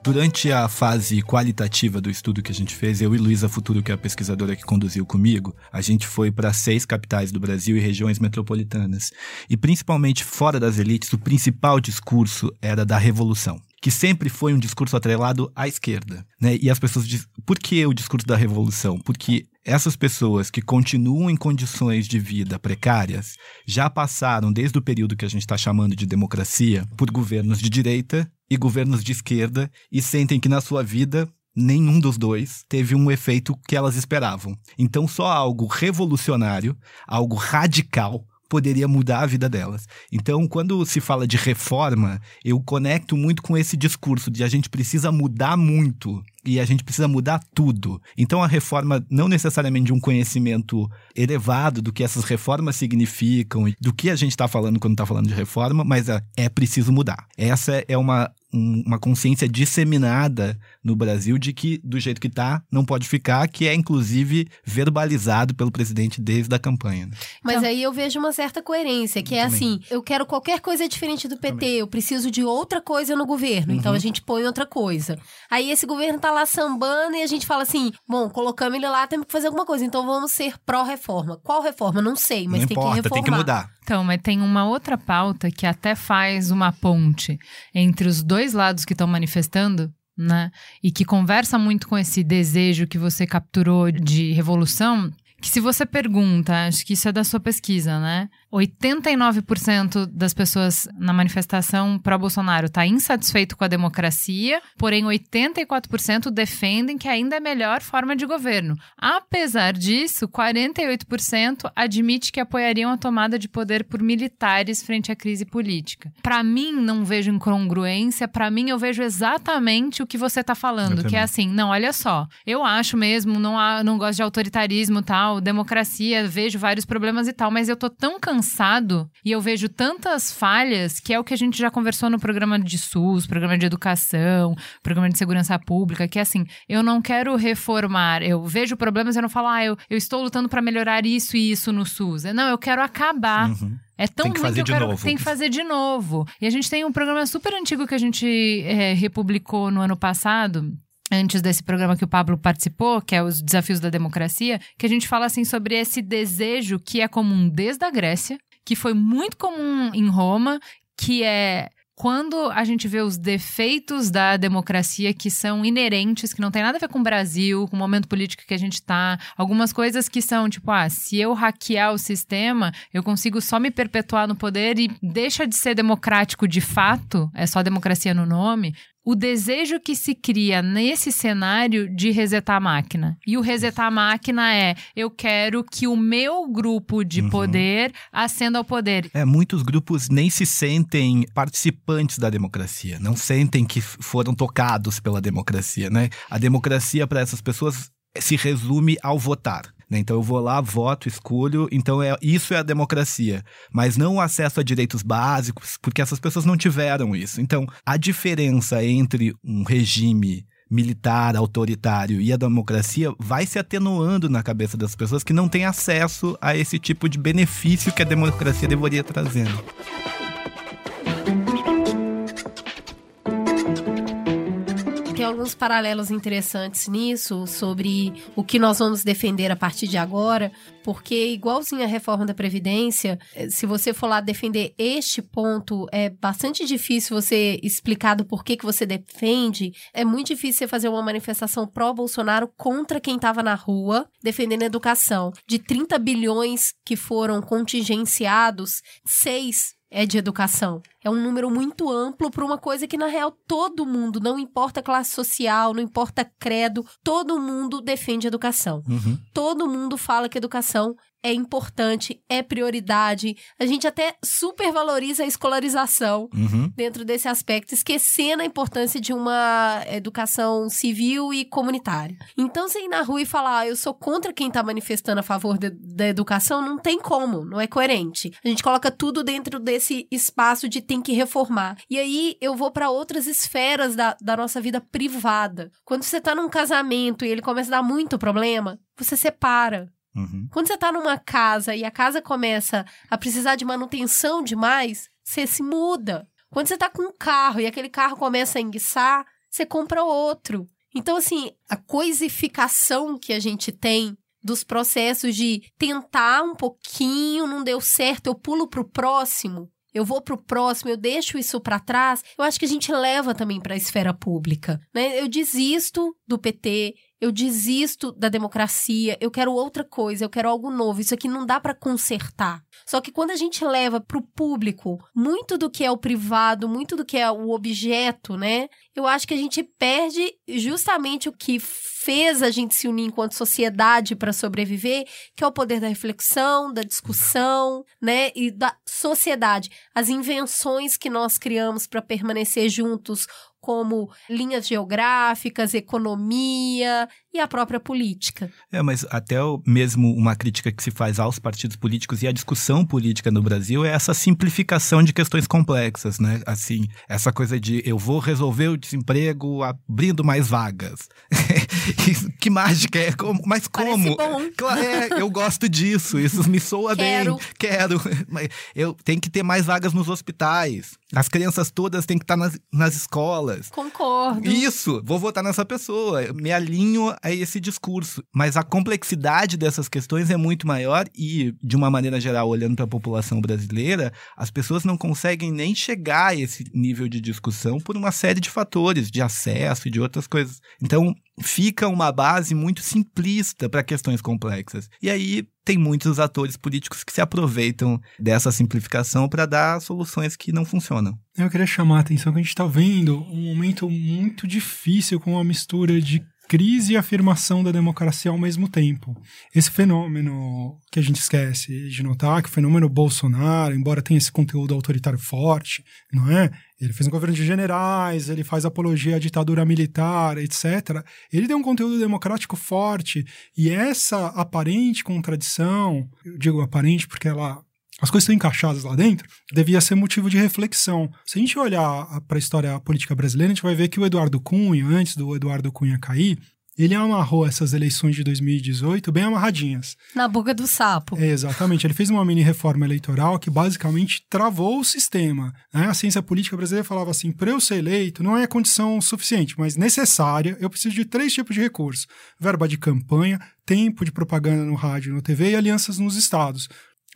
Durante a fase qualitativa do estudo que a gente fez, eu e Luísa Futuro, que é a pesquisadora que conduziu comigo, a gente foi para seis capitais do Brasil e regiões metropolitanas. E principalmente fora das elites, o principal discurso era da revolução que sempre foi um discurso atrelado à esquerda. Né? E as pessoas dizem, por que o discurso da revolução? Porque essas pessoas que continuam em condições de vida precárias já passaram, desde o período que a gente está chamando de democracia, por governos de direita e governos de esquerda e sentem que na sua vida nenhum dos dois teve um efeito que elas esperavam. Então, só algo revolucionário, algo radical, poderia mudar a vida delas. Então, quando se fala de reforma, eu conecto muito com esse discurso de a gente precisa mudar muito e a gente precisa mudar tudo. Então, a reforma não necessariamente de um conhecimento elevado do que essas reformas significam, do que a gente está falando quando está falando de reforma, mas é, é preciso mudar. Essa é uma um, uma consciência disseminada no Brasil de que do jeito que está não pode ficar, que é inclusive verbalizado pelo presidente desde a campanha. Né? Mas então, aí eu vejo uma certa coerência, que é também. assim, eu quero qualquer coisa diferente do PT, também. eu preciso de outra coisa no governo, uhum. então a gente põe outra coisa. Aí esse governo tá lá sambando e a gente fala assim, bom, colocamos ele lá, temos que fazer alguma coisa, então vamos ser pró-reforma. Qual reforma? Não sei, mas não tem importa, que reformar. Tem que mudar. Então, mas tem uma outra pauta que até faz uma ponte entre os dois lados que estão manifestando, né? E que conversa muito com esse desejo que você capturou de revolução. Que se você pergunta, acho que isso é da sua pesquisa, né? 89% das pessoas na manifestação pró-Bolsonaro está insatisfeito com a democracia, porém 84% defendem que ainda é a melhor forma de governo. Apesar disso, 48% admite que apoiariam a tomada de poder por militares frente à crise política. Para mim, não vejo incongruência, para mim eu vejo exatamente o que você está falando, que é assim, não, olha só, eu acho mesmo, não, não gosto de autoritarismo tal, democracia, vejo vários problemas e tal, mas eu tô tão cansado cansado e eu vejo tantas falhas, que é o que a gente já conversou no programa de SUS, programa de educação, programa de segurança pública, que é assim, eu não quero reformar, eu vejo problemas e eu não falo, ah, eu, eu estou lutando para melhorar isso e isso no SUS. Não, eu quero acabar. Uhum. É tão tem que ruim fazer que eu de quero, novo. tem que fazer de novo. E a gente tem um programa super antigo que a gente é, republicou no ano passado, antes desse programa que o Pablo participou, que é os Desafios da Democracia, que a gente fala assim sobre esse desejo que é comum desde a Grécia, que foi muito comum em Roma, que é quando a gente vê os defeitos da democracia que são inerentes, que não tem nada a ver com o Brasil, com o momento político que a gente está, algumas coisas que são tipo, ah, se eu hackear o sistema, eu consigo só me perpetuar no poder e deixa de ser democrático de fato, é só democracia no nome, o desejo que se cria nesse cenário de resetar a máquina. E o resetar a máquina é: eu quero que o meu grupo de uhum. poder ascenda ao poder. É, muitos grupos nem se sentem participantes da democracia, não sentem que foram tocados pela democracia, né? A democracia para essas pessoas se resume ao votar. Né? Então eu vou lá, voto, escolho. Então é, isso é a democracia. Mas não o acesso a direitos básicos, porque essas pessoas não tiveram isso. Então a diferença entre um regime militar, autoritário e a democracia vai se atenuando na cabeça das pessoas que não têm acesso a esse tipo de benefício que a democracia deveria trazendo. Alguns paralelos interessantes nisso, sobre o que nós vamos defender a partir de agora, porque, igualzinho a reforma da Previdência, eh, se você for lá defender este ponto, é bastante difícil você explicar do porquê que você defende. É muito difícil você fazer uma manifestação pró-Bolsonaro contra quem estava na rua defendendo a educação. De 30 bilhões que foram contingenciados, 6 é de educação. É um número muito amplo para uma coisa que, na real, todo mundo, não importa classe social, não importa credo, todo mundo defende educação. Uhum. Todo mundo fala que educação é importante, é prioridade. A gente até supervaloriza a escolarização uhum. dentro desse aspecto, esquecendo a importância de uma educação civil e comunitária. Então, você ir na rua e falar, ah, eu sou contra quem está manifestando a favor de, da educação, não tem como, não é coerente. A gente coloca tudo dentro desse espaço de tem que reformar. E aí eu vou para outras esferas da, da nossa vida privada. Quando você está num casamento e ele começa a dar muito problema, você separa. Uhum. Quando você tá numa casa e a casa começa a precisar de manutenção demais, você se muda. Quando você tá com um carro e aquele carro começa a enguiçar, você compra outro. Então, assim, a coisificação que a gente tem dos processos de tentar um pouquinho, não deu certo, eu pulo pro próximo, eu vou pro próximo, eu deixo isso para trás, eu acho que a gente leva também para a esfera pública, né? Eu desisto do PT, eu desisto da democracia, eu quero outra coisa, eu quero algo novo. Isso aqui não dá para consertar. Só que quando a gente leva para o público muito do que é o privado, muito do que é o objeto, né? Eu acho que a gente perde justamente o que fez a gente se unir enquanto sociedade para sobreviver, que é o poder da reflexão, da discussão, né, e da sociedade, as invenções que nós criamos para permanecer juntos como linhas geográficas, economia e a própria política. É, mas até mesmo uma crítica que se faz aos partidos políticos e à discussão política no Brasil é essa simplificação de questões complexas, né? Assim, essa coisa de eu vou resolver o desemprego abrindo mais vagas. que mágica é? Como, mas como? Claro, é, eu gosto disso, isso me soa Quero. bem. Quero. Eu tenho que ter mais vagas nos hospitais. As crianças todas têm que estar nas, nas escolas. Concordo. Isso, vou votar nessa pessoa. Eu me alinho a esse discurso. Mas a complexidade dessas questões é muito maior e, de uma maneira geral, olhando para a população brasileira, as pessoas não conseguem nem chegar a esse nível de discussão por uma série de fatores, de acesso e de outras coisas. Então, fica uma base muito simplista para questões complexas. E aí tem muitos atores políticos que se aproveitam dessa simplificação para dar soluções que não funcionam. Eu queria chamar a atenção que a gente está vendo um momento muito difícil com uma mistura de crise e afirmação da democracia ao mesmo tempo. Esse fenômeno que a gente esquece de notar, que o fenômeno Bolsonaro, embora tenha esse conteúdo autoritário forte, não é? Ele fez um governo de generais, ele faz apologia à ditadura militar, etc. Ele tem um conteúdo democrático forte e essa aparente contradição, eu digo aparente porque ela as coisas estão encaixadas lá dentro, devia ser motivo de reflexão. Se a gente olhar para a história política brasileira, a gente vai ver que o Eduardo Cunha, antes do Eduardo Cunha cair, ele amarrou essas eleições de 2018 bem amarradinhas. Na boca do sapo. É, exatamente. Ele fez uma mini reforma eleitoral que basicamente travou o sistema. Né? A ciência política brasileira falava assim: para eu ser eleito, não é condição suficiente, mas necessária. Eu preciso de três tipos de recursos: verba de campanha, tempo de propaganda no rádio e no TV e alianças nos estados.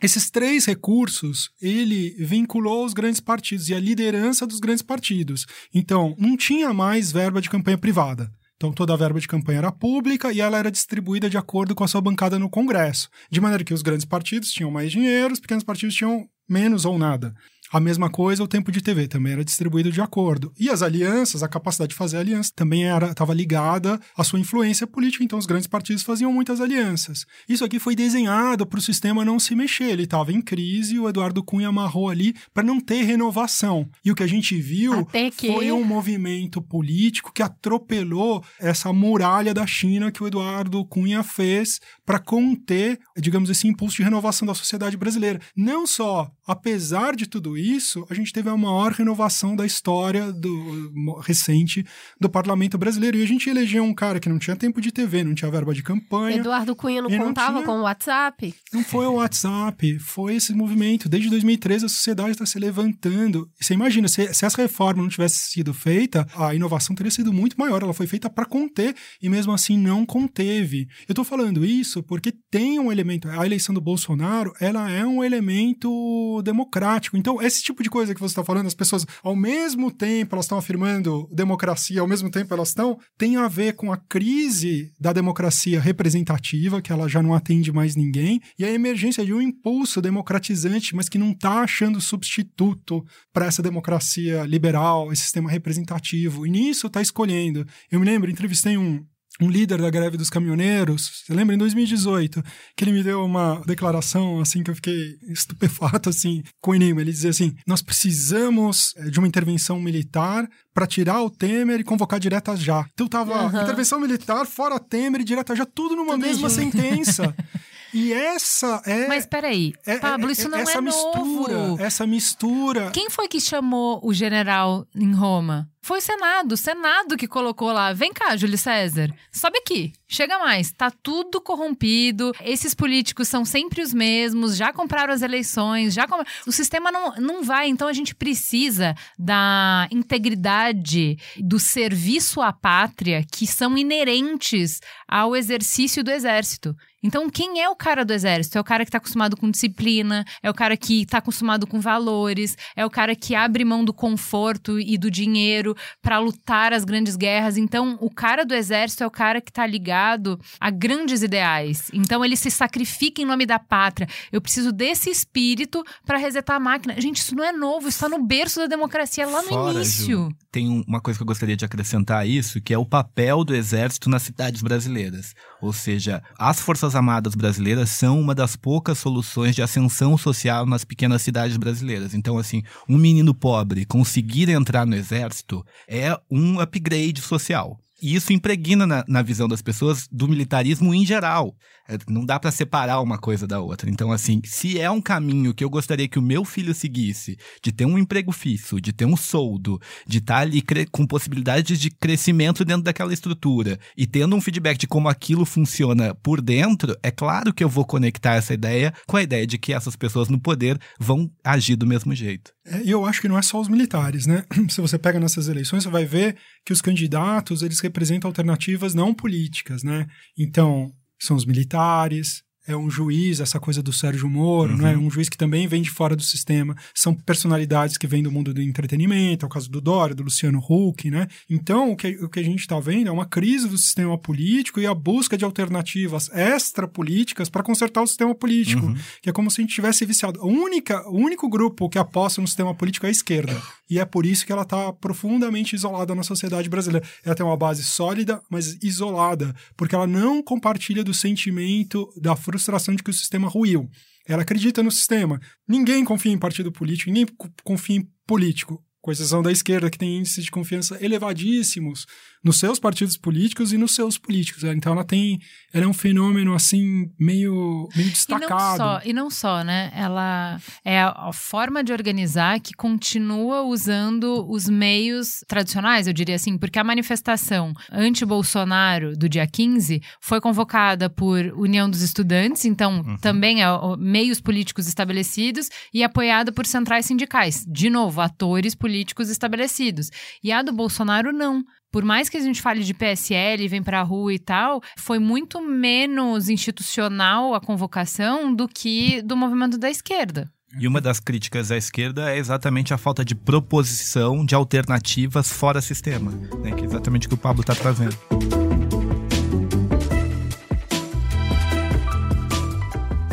Esses três recursos, ele vinculou os grandes partidos e a liderança dos grandes partidos. Então, não tinha mais verba de campanha privada. Então, toda a verba de campanha era pública e ela era distribuída de acordo com a sua bancada no Congresso. De maneira que os grandes partidos tinham mais dinheiro, os pequenos partidos tinham menos ou nada. A mesma coisa, o tempo de TV também era distribuído de acordo. E as alianças, a capacidade de fazer aliança, também estava ligada à sua influência política. Então, os grandes partidos faziam muitas alianças. Isso aqui foi desenhado para o sistema não se mexer. Ele estava em crise, o Eduardo Cunha amarrou ali para não ter renovação. E o que a gente viu que... foi um movimento político que atropelou essa muralha da China que o Eduardo Cunha fez para conter, digamos, esse impulso de renovação da sociedade brasileira. Não só, apesar de tudo isso, a gente teve a maior renovação da história do, recente do parlamento brasileiro. E a gente elegeu um cara que não tinha tempo de TV, não tinha verba de campanha. Eduardo Cunha não contava não tinha, com o WhatsApp? Não foi o WhatsApp, foi esse movimento. Desde 2013 a sociedade está se levantando. E você imagina, se, se essa reforma não tivesse sido feita, a inovação teria sido muito maior. Ela foi feita para conter e mesmo assim não conteve. Eu estou falando isso porque tem um elemento. A eleição do Bolsonaro, ela é um elemento democrático. Então, esse tipo de coisa que você está falando, as pessoas, ao mesmo tempo, elas estão afirmando democracia, ao mesmo tempo elas estão, tem a ver com a crise da democracia representativa, que ela já não atende mais ninguém, e a emergência de um impulso democratizante, mas que não está achando substituto para essa democracia liberal, esse sistema representativo. E nisso está escolhendo. Eu me lembro, entrevistei um, um líder da greve dos caminhoneiros, você lembra, em 2018, que ele me deu uma declaração, assim, que eu fiquei estupefato, assim, com o enigma. Ele dizia assim, nós precisamos eh, de uma intervenção militar para tirar o Temer e convocar direta já. Então tava uhum. intervenção militar, fora Temer e direta já, tudo numa tudo mesma junto. sentença. E essa é. Mas peraí, é, Pablo, é, isso não essa é mistura, novo. Essa mistura. Quem foi que chamou o general em Roma? Foi o Senado, o Senado que colocou lá. Vem cá, Júlio César, sobe aqui, chega mais. Tá tudo corrompido, esses políticos são sempre os mesmos, já compraram as eleições, já. O sistema não, não vai, então a gente precisa da integridade, do serviço à pátria que são inerentes ao exercício do exército. Então, quem é o cara do exército? É o cara que está acostumado com disciplina, é o cara que está acostumado com valores, é o cara que abre mão do conforto e do dinheiro para lutar as grandes guerras. Então, o cara do exército é o cara que está ligado a grandes ideais. Então, ele se sacrifica em nome da pátria. Eu preciso desse espírito para resetar a máquina. Gente, isso não é novo, isso está no berço da democracia lá no Fora, início. Ju, tem uma coisa que eu gostaria de acrescentar a isso, que é o papel do exército nas cidades brasileiras. Ou seja, as forças Armadas brasileiras são uma das poucas soluções de ascensão social nas pequenas cidades brasileiras. Então, assim, um menino pobre conseguir entrar no exército é um upgrade social. E isso impregna na, na visão das pessoas do militarismo em geral. É, não dá para separar uma coisa da outra. Então, assim, se é um caminho que eu gostaria que o meu filho seguisse, de ter um emprego fixo, de ter um soldo, de estar tá ali com possibilidades de crescimento dentro daquela estrutura e tendo um feedback de como aquilo funciona por dentro, é claro que eu vou conectar essa ideia com a ideia de que essas pessoas no poder vão agir do mesmo jeito. É, e eu acho que não é só os militares, né? Se você pega nessas eleições, você vai ver que os candidatos, eles representam alternativas não políticas, né? Então, são os militares, é um juiz, essa coisa do Sérgio Moro, uhum. né? um juiz que também vem de fora do sistema. São personalidades que vêm do mundo do entretenimento, é o caso do Dória, do Luciano Huck, né? Então, o que, o que a gente está vendo é uma crise do sistema político e a busca de alternativas extra-políticas para consertar o sistema político, uhum. que é como se a gente tivesse viciado. A única, o único grupo que aposta no sistema político é a esquerda. E é por isso que ela está profundamente isolada na sociedade brasileira. Ela tem uma base sólida, mas isolada, porque ela não compartilha do sentimento da frustração de que o sistema ruiu. Ela acredita no sistema. Ninguém confia em partido político, ninguém confia em político. Com exceção da esquerda, que tem índices de confiança elevadíssimos nos seus partidos políticos e nos seus políticos. Né? Então ela tem, ela é um fenômeno assim meio, meio destacado. E não só, e não só né? Ela é a, a forma de organizar que continua usando os meios tradicionais, eu diria assim, porque a manifestação anti-Bolsonaro do dia 15 foi convocada por União dos Estudantes, então uhum. também é meios políticos estabelecidos e apoiada por centrais sindicais. De novo, atores políticos estabelecidos. E a do Bolsonaro não por mais que a gente fale de PSL, vem para a rua e tal, foi muito menos institucional a convocação do que do movimento da esquerda. E uma das críticas à esquerda é exatamente a falta de proposição de alternativas fora sistema, né, que é exatamente o que o Pablo está trazendo.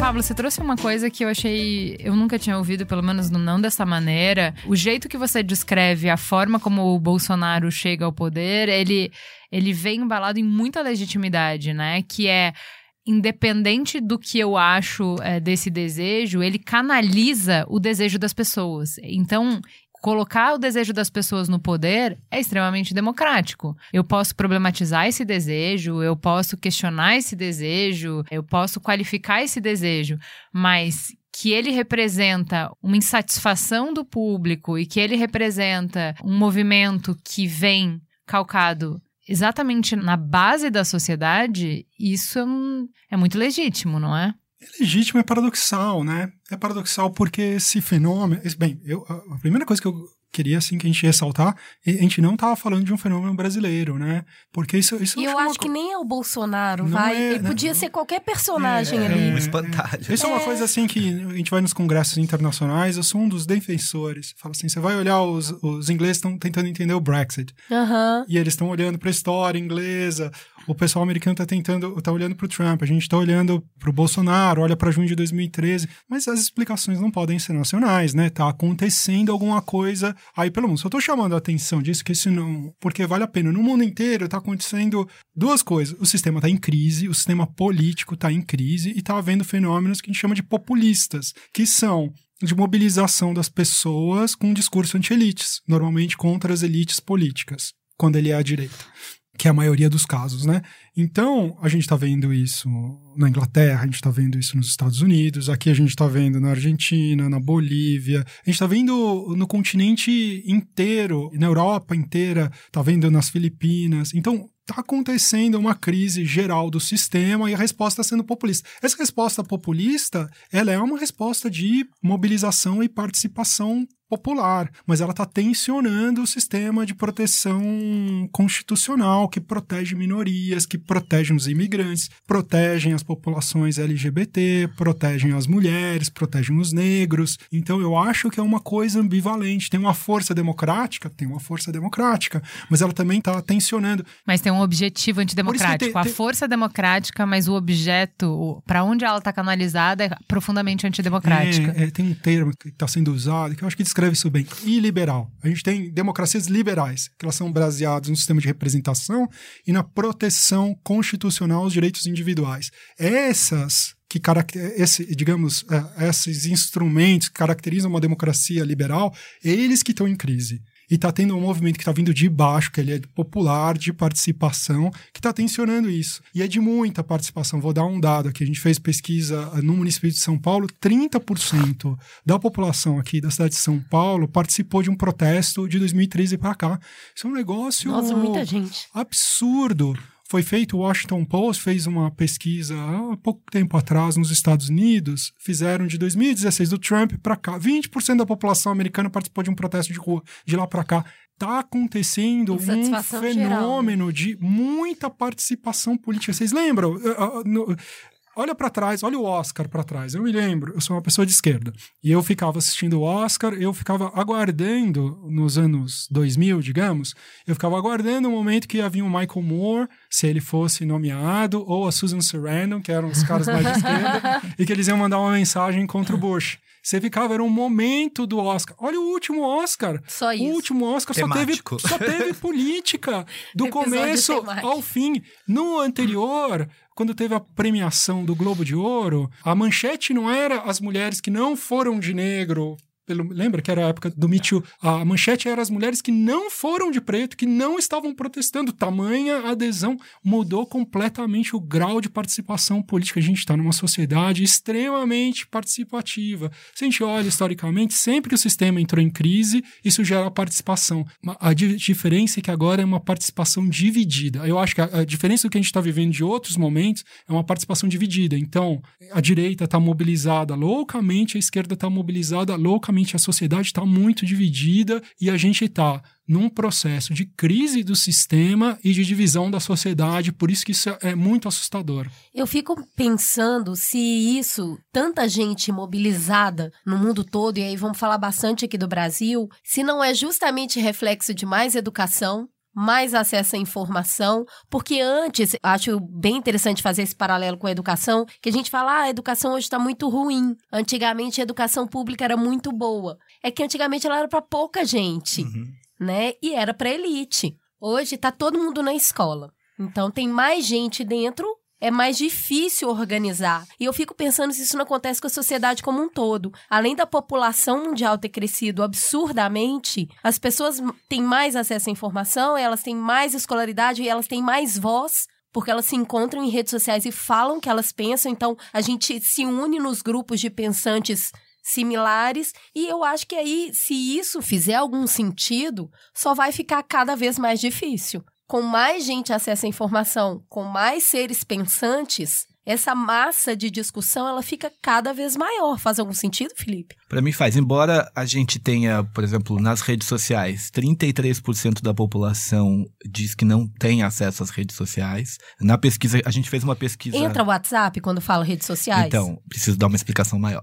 Pablo, você trouxe uma coisa que eu achei. Eu nunca tinha ouvido, pelo menos não dessa maneira. O jeito que você descreve a forma como o Bolsonaro chega ao poder, ele, ele vem embalado em muita legitimidade, né? Que é independente do que eu acho é, desse desejo, ele canaliza o desejo das pessoas. Então, colocar o desejo das pessoas no poder é extremamente democrático. Eu posso problematizar esse desejo, eu posso questionar esse desejo, eu posso qualificar esse desejo, mas que ele representa uma insatisfação do público e que ele representa um movimento que vem calcado exatamente na base da sociedade, isso é, é muito legítimo, não é? É legítimo, é paradoxal, né? É paradoxal porque esse fenômeno. Bem, eu, a primeira coisa que eu queria assim que a gente ressaltar, a gente não estava falando de um fenômeno brasileiro, né? Porque isso, isso E eu acho que nem é o Bolsonaro, não vai. É, Ele né? podia ser qualquer personagem é, ali. É, um espantalho. Isso é. uma coisa assim que a gente vai nos congressos internacionais, eu sou um dos defensores. Fala assim, você vai olhar os, os ingleses estão tentando entender o Brexit. Uhum. E eles estão olhando para a história inglesa, o pessoal americano está tentando, está olhando para o Trump, a gente está olhando para o Bolsonaro, olha para junho de 2013, mas as explicações não podem ser nacionais, né? Tá acontecendo alguma coisa aí pelo mundo. Só estou chamando a atenção disso, que isso não, porque vale a pena. No mundo inteiro está acontecendo duas coisas: o sistema está em crise, o sistema político está em crise e está havendo fenômenos que a gente chama de populistas, que são de mobilização das pessoas com um discurso anti-elites, normalmente contra as elites políticas, quando ele é à direita. Que é a maioria dos casos, né? Então, a gente está vendo isso na Inglaterra, a gente está vendo isso nos Estados Unidos, aqui a gente está vendo na Argentina, na Bolívia, a gente está vendo no continente inteiro, na Europa inteira, está vendo nas Filipinas. Então, está acontecendo uma crise geral do sistema e a resposta está sendo populista. Essa resposta populista, ela é uma resposta de mobilização e participação popular, mas ela está tensionando o sistema de proteção constitucional que protege minorias, que protegem os imigrantes, protegem as populações LGBT, protegem as mulheres, protegem os negros. Então eu acho que é uma coisa ambivalente. Tem uma força democrática, tem uma força democrática, mas ela também está tensionando. Mas tem um objetivo antidemocrático. Tem, tem... A força democrática, mas o objeto, para onde ela está canalizada, é profundamente antidemocrática. É, é, tem um termo que está sendo usado que eu acho que descreve isso bem. Iliberal. A gente tem democracias liberais, que elas são baseadas no sistema de representação e na proteção constitucional aos direitos individuais. Essas que esse, digamos, é, esses instrumentos que caracterizam uma democracia liberal, eles que estão em crise. E está tendo um movimento que está vindo de baixo, que ele é popular, de participação, que está tensionando isso. E é de muita participação. Vou dar um dado aqui. A gente fez pesquisa no município de São Paulo: 30% da população aqui da cidade de São Paulo participou de um protesto de 2013 para cá. Isso é um negócio. Nossa, muita gente. Absurdo foi feito, o Washington Post fez uma pesquisa há pouco tempo atrás nos Estados Unidos, fizeram de 2016 do Trump para cá, 20% da população americana participou de um protesto de rua, de lá para cá. Está acontecendo um fenômeno geral, né? de muita participação política. Vocês lembram? Olha para trás, olha o Oscar para trás. Eu me lembro, eu sou uma pessoa de esquerda. E eu ficava assistindo o Oscar, eu ficava aguardando, nos anos 2000, digamos, eu ficava aguardando o momento que havia o Michael Moore, se ele fosse nomeado, ou a Susan Sarandon, que eram os caras mais de esquerda, e que eles iam mandar uma mensagem contra o Bush. Você ficava, era um momento do Oscar. Olha o último Oscar. Só isso. O último Oscar só teve, só teve política. Do começo ao fim. No anterior, quando teve a premiação do Globo de Ouro, a manchete não era as mulheres que não foram de negro pelo, lembra que era a época do Too? A manchete era as mulheres que não foram de preto, que não estavam protestando. Tamanha adesão mudou completamente o grau de participação política. A gente está numa sociedade extremamente participativa. Se a gente olha historicamente, sempre que o sistema entrou em crise, isso gera participação. A diferença é que agora é uma participação dividida. Eu acho que a, a diferença do que a gente está vivendo de outros momentos é uma participação dividida. Então, a direita está mobilizada loucamente, a esquerda está mobilizada loucamente a sociedade está muito dividida e a gente está num processo de crise do sistema e de divisão da sociedade, por isso que isso é muito assustador. Eu fico pensando se isso, tanta gente mobilizada no mundo todo, e aí vamos falar bastante aqui do Brasil, se não é justamente reflexo de mais educação, mais acesso à informação, porque antes, acho bem interessante fazer esse paralelo com a educação, que a gente fala, ah, a educação hoje está muito ruim. Antigamente a educação pública era muito boa. É que antigamente ela era para pouca gente, uhum. né? E era para elite. Hoje está todo mundo na escola. Então tem mais gente dentro é mais difícil organizar. E eu fico pensando se isso não acontece com a sociedade como um todo. Além da população mundial ter crescido absurdamente, as pessoas têm mais acesso à informação, elas têm mais escolaridade e elas têm mais voz porque elas se encontram em redes sociais e falam o que elas pensam, então a gente se une nos grupos de pensantes similares, e eu acho que aí, se isso fizer algum sentido, só vai ficar cada vez mais difícil com mais gente acessa a informação, com mais seres pensantes, essa massa de discussão ela fica cada vez maior. Faz algum sentido, Felipe? Para mim faz. Embora a gente tenha, por exemplo, nas redes sociais, 33% da população diz que não tem acesso às redes sociais. Na pesquisa, a gente fez uma pesquisa. Entra o WhatsApp quando fala redes sociais? Então, preciso dar uma explicação maior.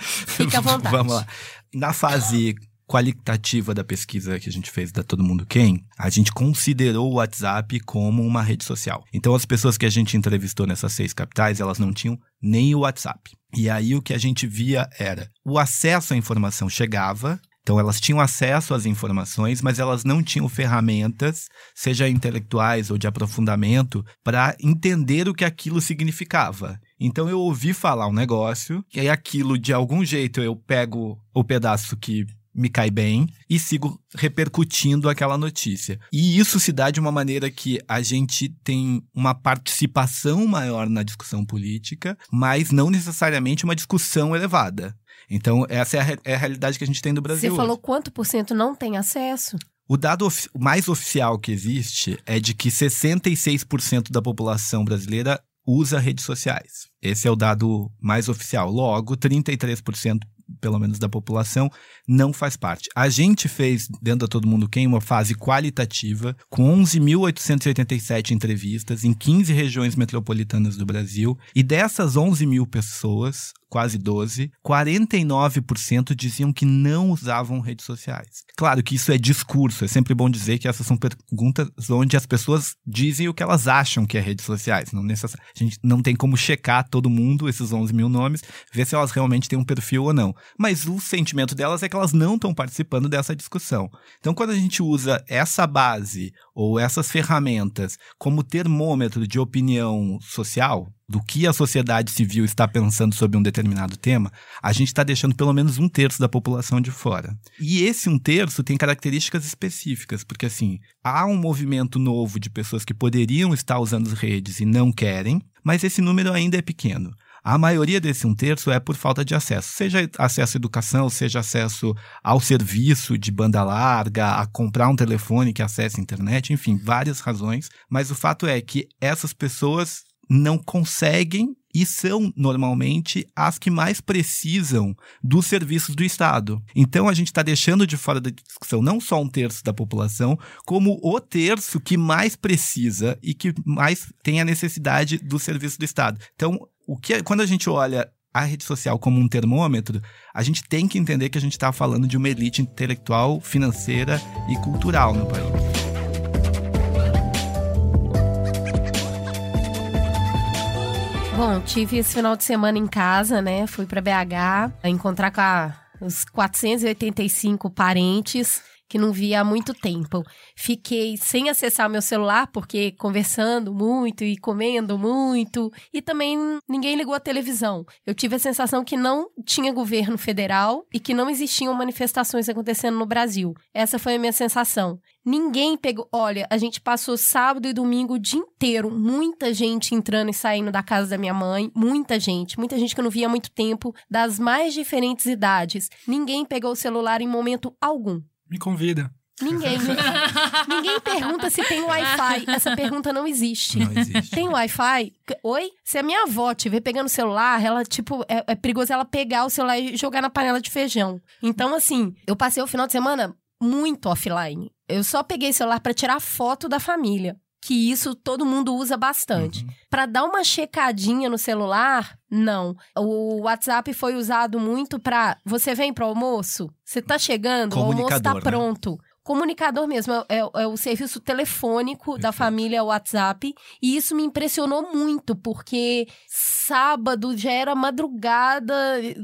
Fica à vontade. Vamos lá. Na fase qualitativa da pesquisa que a gente fez da Todo Mundo Quem, a gente considerou o WhatsApp como uma rede social. Então, as pessoas que a gente entrevistou nessas seis capitais, elas não tinham nem o WhatsApp. E aí o que a gente via era o acesso à informação chegava, então elas tinham acesso às informações, mas elas não tinham ferramentas, seja intelectuais ou de aprofundamento, para entender o que aquilo significava. Então eu ouvi falar um negócio, e aí aquilo de algum jeito eu pego o pedaço que me cai bem e sigo repercutindo aquela notícia. E isso se dá de uma maneira que a gente tem uma participação maior na discussão política, mas não necessariamente uma discussão elevada. Então, essa é a, é a realidade que a gente tem no Brasil. Você falou hoje. quanto por cento não tem acesso? O dado ofi mais oficial que existe é de que 66% da população brasileira usa redes sociais. Esse é o dado mais oficial. Logo, 33% pelo menos da população, não faz parte. A gente fez, dentro da Todo Mundo Quem, uma fase qualitativa, com 11.887 entrevistas em 15 regiões metropolitanas do Brasil, e dessas 11 mil pessoas, quase 12, 49% diziam que não usavam redes sociais. Claro que isso é discurso, é sempre bom dizer que essas são perguntas onde as pessoas dizem o que elas acham que é redes sociais. Não necess... A gente não tem como checar todo mundo, esses 11 mil nomes, ver se elas realmente têm um perfil ou não. Mas o sentimento delas é que elas não estão participando dessa discussão. Então, quando a gente usa essa base ou essas ferramentas como termômetro de opinião social, do que a sociedade civil está pensando sobre um determinado tema, a gente está deixando pelo menos um terço da população de fora. E esse um terço tem características específicas, porque assim, há um movimento novo de pessoas que poderiam estar usando as redes e não querem, mas esse número ainda é pequeno. A maioria desse um terço é por falta de acesso, seja acesso à educação, seja acesso ao serviço de banda larga, a comprar um telefone que acesse a internet, enfim, várias razões. Mas o fato é que essas pessoas não conseguem e são normalmente as que mais precisam dos serviços do Estado. Então a gente está deixando de fora da discussão não só um terço da população, como o terço que mais precisa e que mais tem a necessidade do serviço do Estado. Então, o que, quando a gente olha a rede social como um termômetro, a gente tem que entender que a gente está falando de uma elite intelectual, financeira e cultural no país. Bom, tive esse final de semana em casa, né? Fui para BH encontrar com a, os 485 parentes que não via há muito tempo. Fiquei sem acessar meu celular, porque conversando muito e comendo muito, e também ninguém ligou a televisão. Eu tive a sensação que não tinha governo federal e que não existiam manifestações acontecendo no Brasil. Essa foi a minha sensação. Ninguém pegou. Olha, a gente passou sábado e domingo o dia inteiro. Muita gente entrando e saindo da casa da minha mãe. Muita gente. Muita gente que eu não via há muito tempo, das mais diferentes idades. Ninguém pegou o celular em momento algum. Me convida. Ninguém. ninguém pergunta se tem Wi-Fi. Essa pergunta não existe. Não existe. Tem Wi-Fi? Oi? Se a minha avó te ver pegando o celular, ela, tipo, é, é perigoso ela pegar o celular e jogar na panela de feijão. Então, assim, eu passei o final de semana muito offline. Eu só peguei celular para tirar foto da família. Que isso todo mundo usa bastante. Uhum. Para dar uma checadinha no celular, não. O WhatsApp foi usado muito para você vem pro almoço, você tá chegando, o almoço tá Comunicador, né? Comunicador mesmo, é, é- é o serviço telefônico da família WhatsApp. E isso me impressionou muito, porque sábado já era madrugada,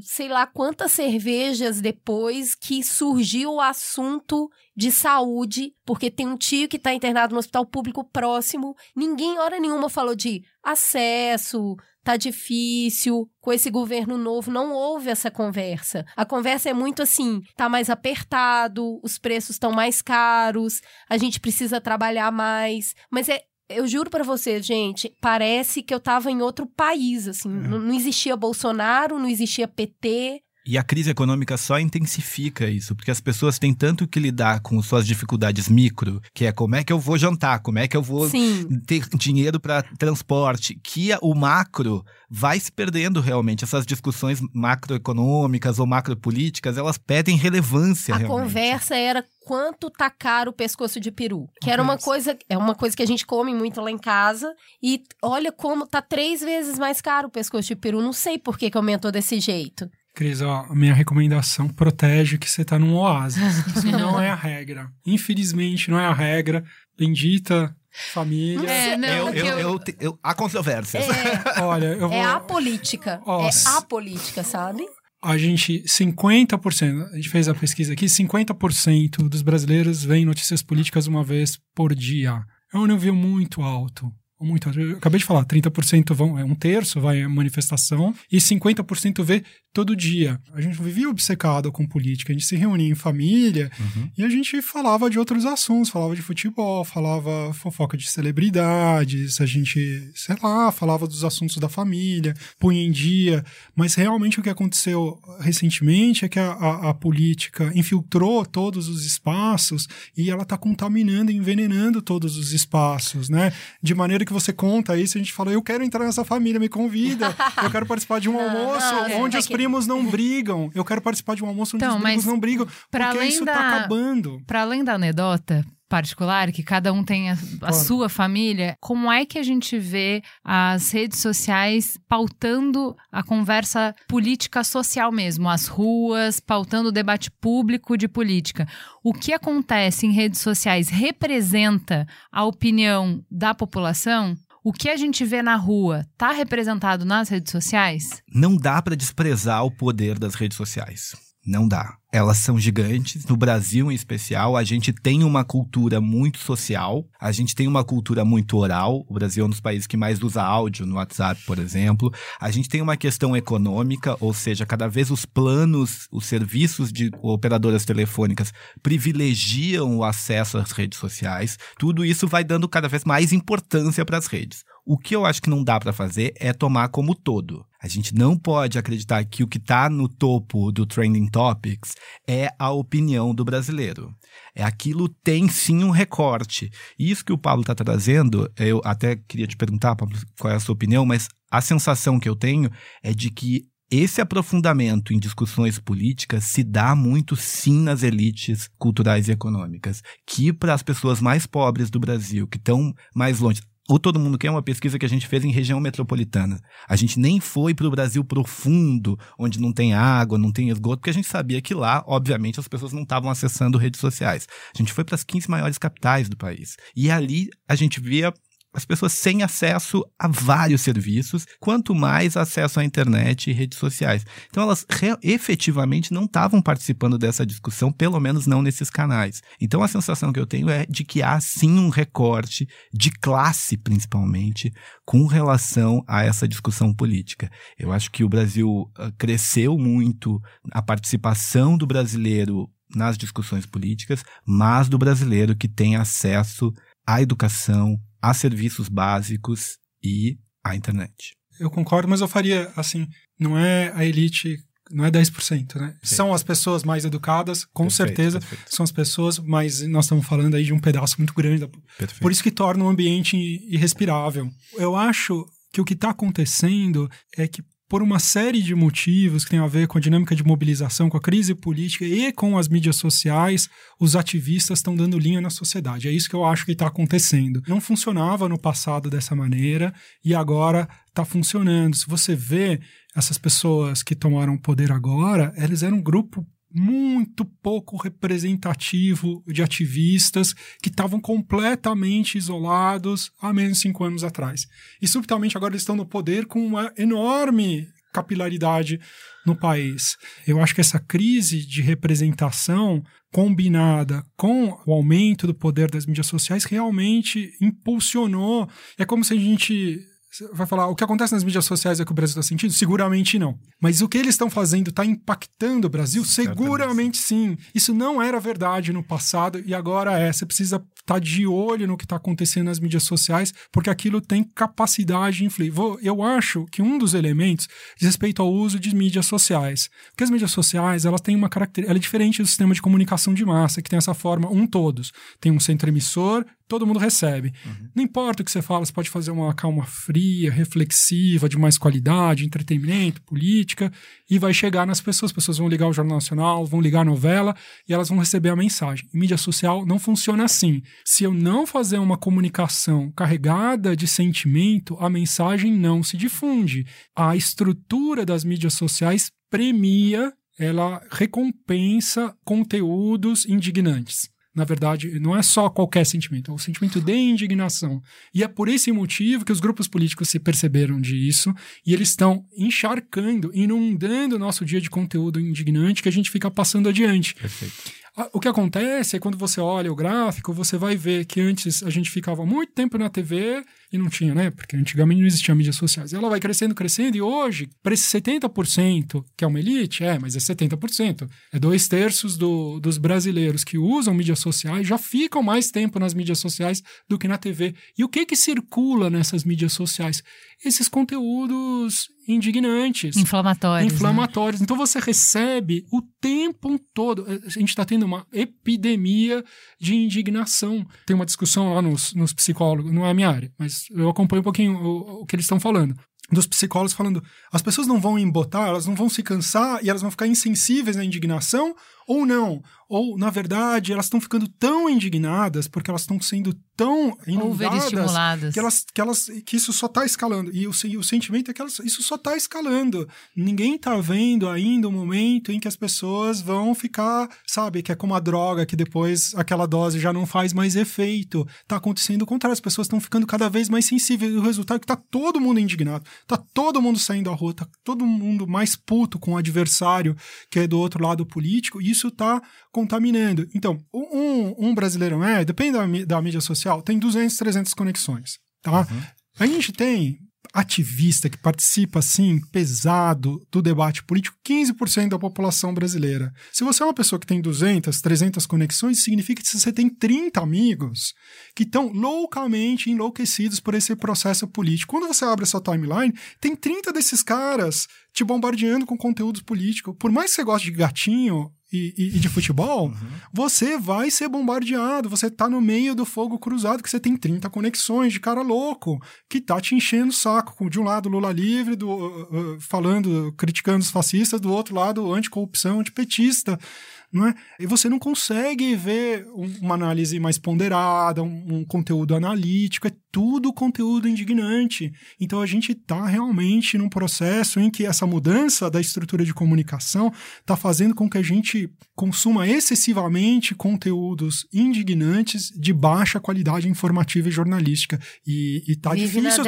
sei lá quantas cervejas depois que surgiu o assunto de saúde, porque tem um tio que está internado no hospital público próximo. Ninguém, hora nenhuma, falou de acesso, tá difícil, com esse governo novo, não houve essa conversa. A conversa é muito assim, tá mais apertado, os preços estão mais caros, a gente precisa trabalhar mais, mas é eu juro pra vocês, gente, parece que eu tava em outro país, assim. Não, não existia Bolsonaro, não existia PT. E a crise econômica só intensifica isso, porque as pessoas têm tanto que lidar com suas dificuldades micro, que é como é que eu vou jantar, como é que eu vou Sim. ter dinheiro para transporte, que o macro vai se perdendo realmente. Essas discussões macroeconômicas ou macropolíticas, elas perdem relevância A realmente. conversa era quanto tá caro o pescoço de peru. Que era uma coisa, é uma coisa que a gente come muito lá em casa. E olha como tá três vezes mais caro o pescoço de peru. Não sei por que, que aumentou desse jeito. Cris, ó, a minha recomendação protege que você tá num oásis. Isso não é a regra. Infelizmente, não é a regra. Bendita família. É, não, Eu, eu, eu- eu há controvérsias. É, Olha, eu vou. é a política. Nossa. É a política, sabe? A gente, 50%, a gente fez a pesquisa aqui, 50% dos brasileiros veem notícias políticas uma vez por dia. É um nível muito alto. Muito. Eu acabei de falar, 30% vão, é um terço vai à manifestação e 50% vê todo dia. A gente vivia obcecado com política, a gente se reunia em família Uhum. e a gente falava de outros assuntos, falava de futebol, falava fofoca de celebridades, a gente, sei lá, falava dos assuntos da família, punha em dia. Mas realmente o que aconteceu recentemente é que a, a- a política infiltrou todos os espaços e ela está contaminando, envenenando todos os espaços, né? De maneira que você conta isso, a gente fala, eu quero entrar nessa família, me convida, eu quero participar de um almoço não, onde é os que- primos não brigam, eu quero participar de um almoço onde Então, os primos mas não brigam, porque além isso da- tá acabando. Para além da anedota particular, que cada um tem a, a Claro. sua família, como é que a gente vê as redes sociais pautando a conversa política social mesmo, as ruas, pautando o debate público de política? O que acontece em redes sociais representa a opinião da população? O que a gente vê na rua está representado nas redes sociais? Não dá para desprezar o poder das redes sociais. Não dá. Elas são gigantes. No Brasil, em especial, a gente tem uma cultura muito social, a gente tem uma cultura muito oral. O Brasil é um dos países que mais usa áudio no WhatsApp, por exemplo. A gente tem uma questão econômica, ou seja, cada vez os planos, os serviços de operadoras telefônicas privilegiam o acesso às redes sociais. Tudo isso vai dando cada vez mais importância para as redes. O que eu acho que não dá para fazer é tomar como todo. A gente não pode acreditar que o que está no topo do Trending Topics é a opinião do brasileiro. É aquilo tem sim um recorte. Isso que o Pablo está trazendo, eu até queria te perguntar, Pablo, qual é a sua opinião, mas a sensação que eu tenho é de que esse aprofundamento em discussões políticas se dá muito sim nas elites culturais e econômicas, que para as pessoas mais pobres do Brasil, que estão mais longe, o Todo Mundo Quer é uma pesquisa que a gente fez em região metropolitana. A gente nem foi para o Brasil profundo, onde não tem água, não tem esgoto, porque a gente sabia que lá, obviamente, as pessoas não estavam acessando redes sociais. A gente foi para as 15 maiores capitais do país. E ali a gente via as pessoas sem acesso a vários serviços, quanto mais acesso à internet e redes sociais. Então, elas efetivamente não estavam participando dessa discussão, pelo menos não nesses canais. Então, a sensação que eu tenho é de que há sim um recorte de classe, principalmente, com relação a essa discussão política. Eu acho que o Brasil ah, cresceu muito a participação do brasileiro nas discussões políticas, mas do brasileiro que tem acesso à educação, a serviços básicos e à internet. Eu concordo, mas eu faria assim, não é a elite, não é 10%, né? Sim. São as pessoas mais educadas, com Perfeito, certeza, perfeito. são as pessoas, mas nós estamos falando aí de um pedaço muito grande da Perfeito. Por isso que torna o ambiente irrespirável. Eu acho que o que está acontecendo é que, por uma série de motivos que tem a ver com a dinâmica de mobilização, com a crise política e com as mídias sociais, os ativistas estão dando linha na sociedade. É isso que eu acho que está acontecendo. Não funcionava no passado dessa maneira e agora está funcionando. Se você vê essas pessoas que tomaram poder agora, eles eram um grupo muito pouco representativo de ativistas que estavam completamente isolados há menos de cinco anos atrás. E subitamente agora eles estão no poder com uma enorme capilaridade no país. Eu acho que essa crise de representação combinada com o aumento do poder das mídias sociais realmente impulsionou. É como se a gente vai falar, o que acontece nas mídias sociais é que o Brasil está sentindo? Seguramente não. Mas o que eles estão fazendo está impactando o Brasil? Seguramente sim. Isso não era verdade no passado e agora é. Você precisa estar de olho no que está acontecendo nas mídias sociais, porque aquilo tem capacidade de influir. Vou- Eu acho que um dos elementos diz respeito ao uso de mídias sociais. Porque as mídias sociais, elas têm uma característica, ela é diferente do sistema de comunicação de massa, que tem essa forma um todos. Tem um centro emissor, todo mundo recebe. Não importa o que você fala, você pode fazer uma calma fria, reflexiva, de mais qualidade, entretenimento, política, e vai chegar nas pessoas. As pessoas vão ligar o Jornal Nacional, vão ligar a novela e elas vão receber a mensagem. Em mídia social não funciona assim. Se eu não fazer uma comunicação carregada de sentimento, a mensagem não se difunde. A estrutura das mídias sociais premia, ela recompensa conteúdos indignantes. Na verdade, não é só qualquer sentimento, é o sentimento de indignação. E é por esse motivo que os grupos políticos se perceberam disso e eles estão encharcando, inundando o nosso dia de conteúdo indignante que a gente fica passando adiante. Perfeito. O que acontece é quando você olha o gráfico, você vai ver que antes a gente ficava muito tempo na TV e não tinha, né? Porque antigamente não existiam mídias sociais. Ela vai crescendo, crescendo, e hoje, para esse 70%, que é uma elite, é, mas é 70%. É dois terços do, dos brasileiros que usam mídias sociais já ficam mais tempo nas mídias sociais do que na TV. E o que que circula nessas mídias sociais? Esses conteúdos indignantes. Inflamatórios. né? Inflamatórios. Então você recebe o tempo todo. A gente está tendo uma epidemia de indignação. Tem uma discussão lá nos, nos psicólogos, não é a minha área, mas eu acompanho um pouquinho o, o que eles estão falando. Dos psicólogos falando, as pessoas não vão embotar, elas não vão se cansar e elas vão ficar insensíveis à indignação ou não. Ou, na verdade, elas estão ficando tão indignadas porque elas estão sendo tão inundadas que, elas, que, elas, que isso só está escalando. E o, e o sentimento é que elas, isso só está escalando. Ninguém está vendo ainda o momento em que as pessoas vão ficar, sabe, que é como a droga, que depois aquela dose já não faz mais efeito. Está acontecendo o contrário, as pessoas estão ficando cada vez mais sensíveis. E o resultado é que está todo mundo indignado, está todo mundo saindo à rua, está todo mundo mais puto com o adversário que é do outro lado político, e isso está contaminando. Então, um, um brasileiro médio, depende da, da mídia social, tem 200, 300 conexões, tá? A gente tem ativista que participa, assim, pesado do debate político, 15% da população brasileira. Se você é uma pessoa que tem 200, 300 conexões, significa que você tem 30 amigos que estão loucamente enlouquecidos por esse processo político. Quando você abre a sua timeline, tem 30 desses caras te bombardeando com conteúdos políticos. Por mais que você goste de gatinho e, e- e de futebol, você vai ser bombardeado. Você tá no meio do fogo cruzado, que você tem 30 conexões de cara louco que tá te enchendo o saco. De um lado, Lula livre, do, uh, uh, falando, criticando os fascistas, do outro lado, anticorrupção, antipetista. Não é? E você não consegue ver um- uma análise mais ponderada, um, um conteúdo analítico, é tudo conteúdo indignante. Então a gente está realmente num processo em que essa mudança da estrutura de comunicação está fazendo com que a gente consuma excessivamente conteúdos indignantes de baixa qualidade informativa e jornalística. E, e tá Vive na difícil.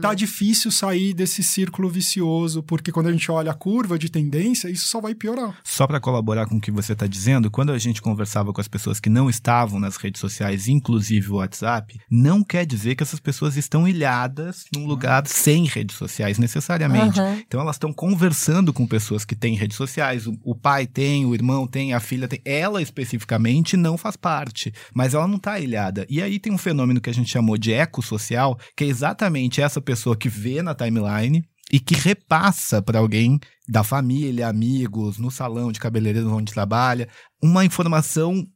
Tá, tá difícil sair desse círculo vicioso, porque quando a gente olha a curva de tendência, isso só vai piorar. Só para colaborar com o que você está dizendo, quando a gente conversava com as pessoas que não estavam nas redes sociais, inclusive o WhatsApp, não quer dizer que essas pessoas estão ilhadas num lugar sem redes sociais necessariamente. Aham. Então elas estão conversando com pessoas que têm redes sociais. O, o pai tem, o irmão tem, a filha tem. Ela especificamente não faz parte, mas ela não está ilhada. E aí tem um fenômeno que a gente chamou de ecossocial, que é exatamente essa pessoa que vê na timeline e que repassa para alguém da família, amigos, no salão de cabeleireiro onde trabalha, uma informação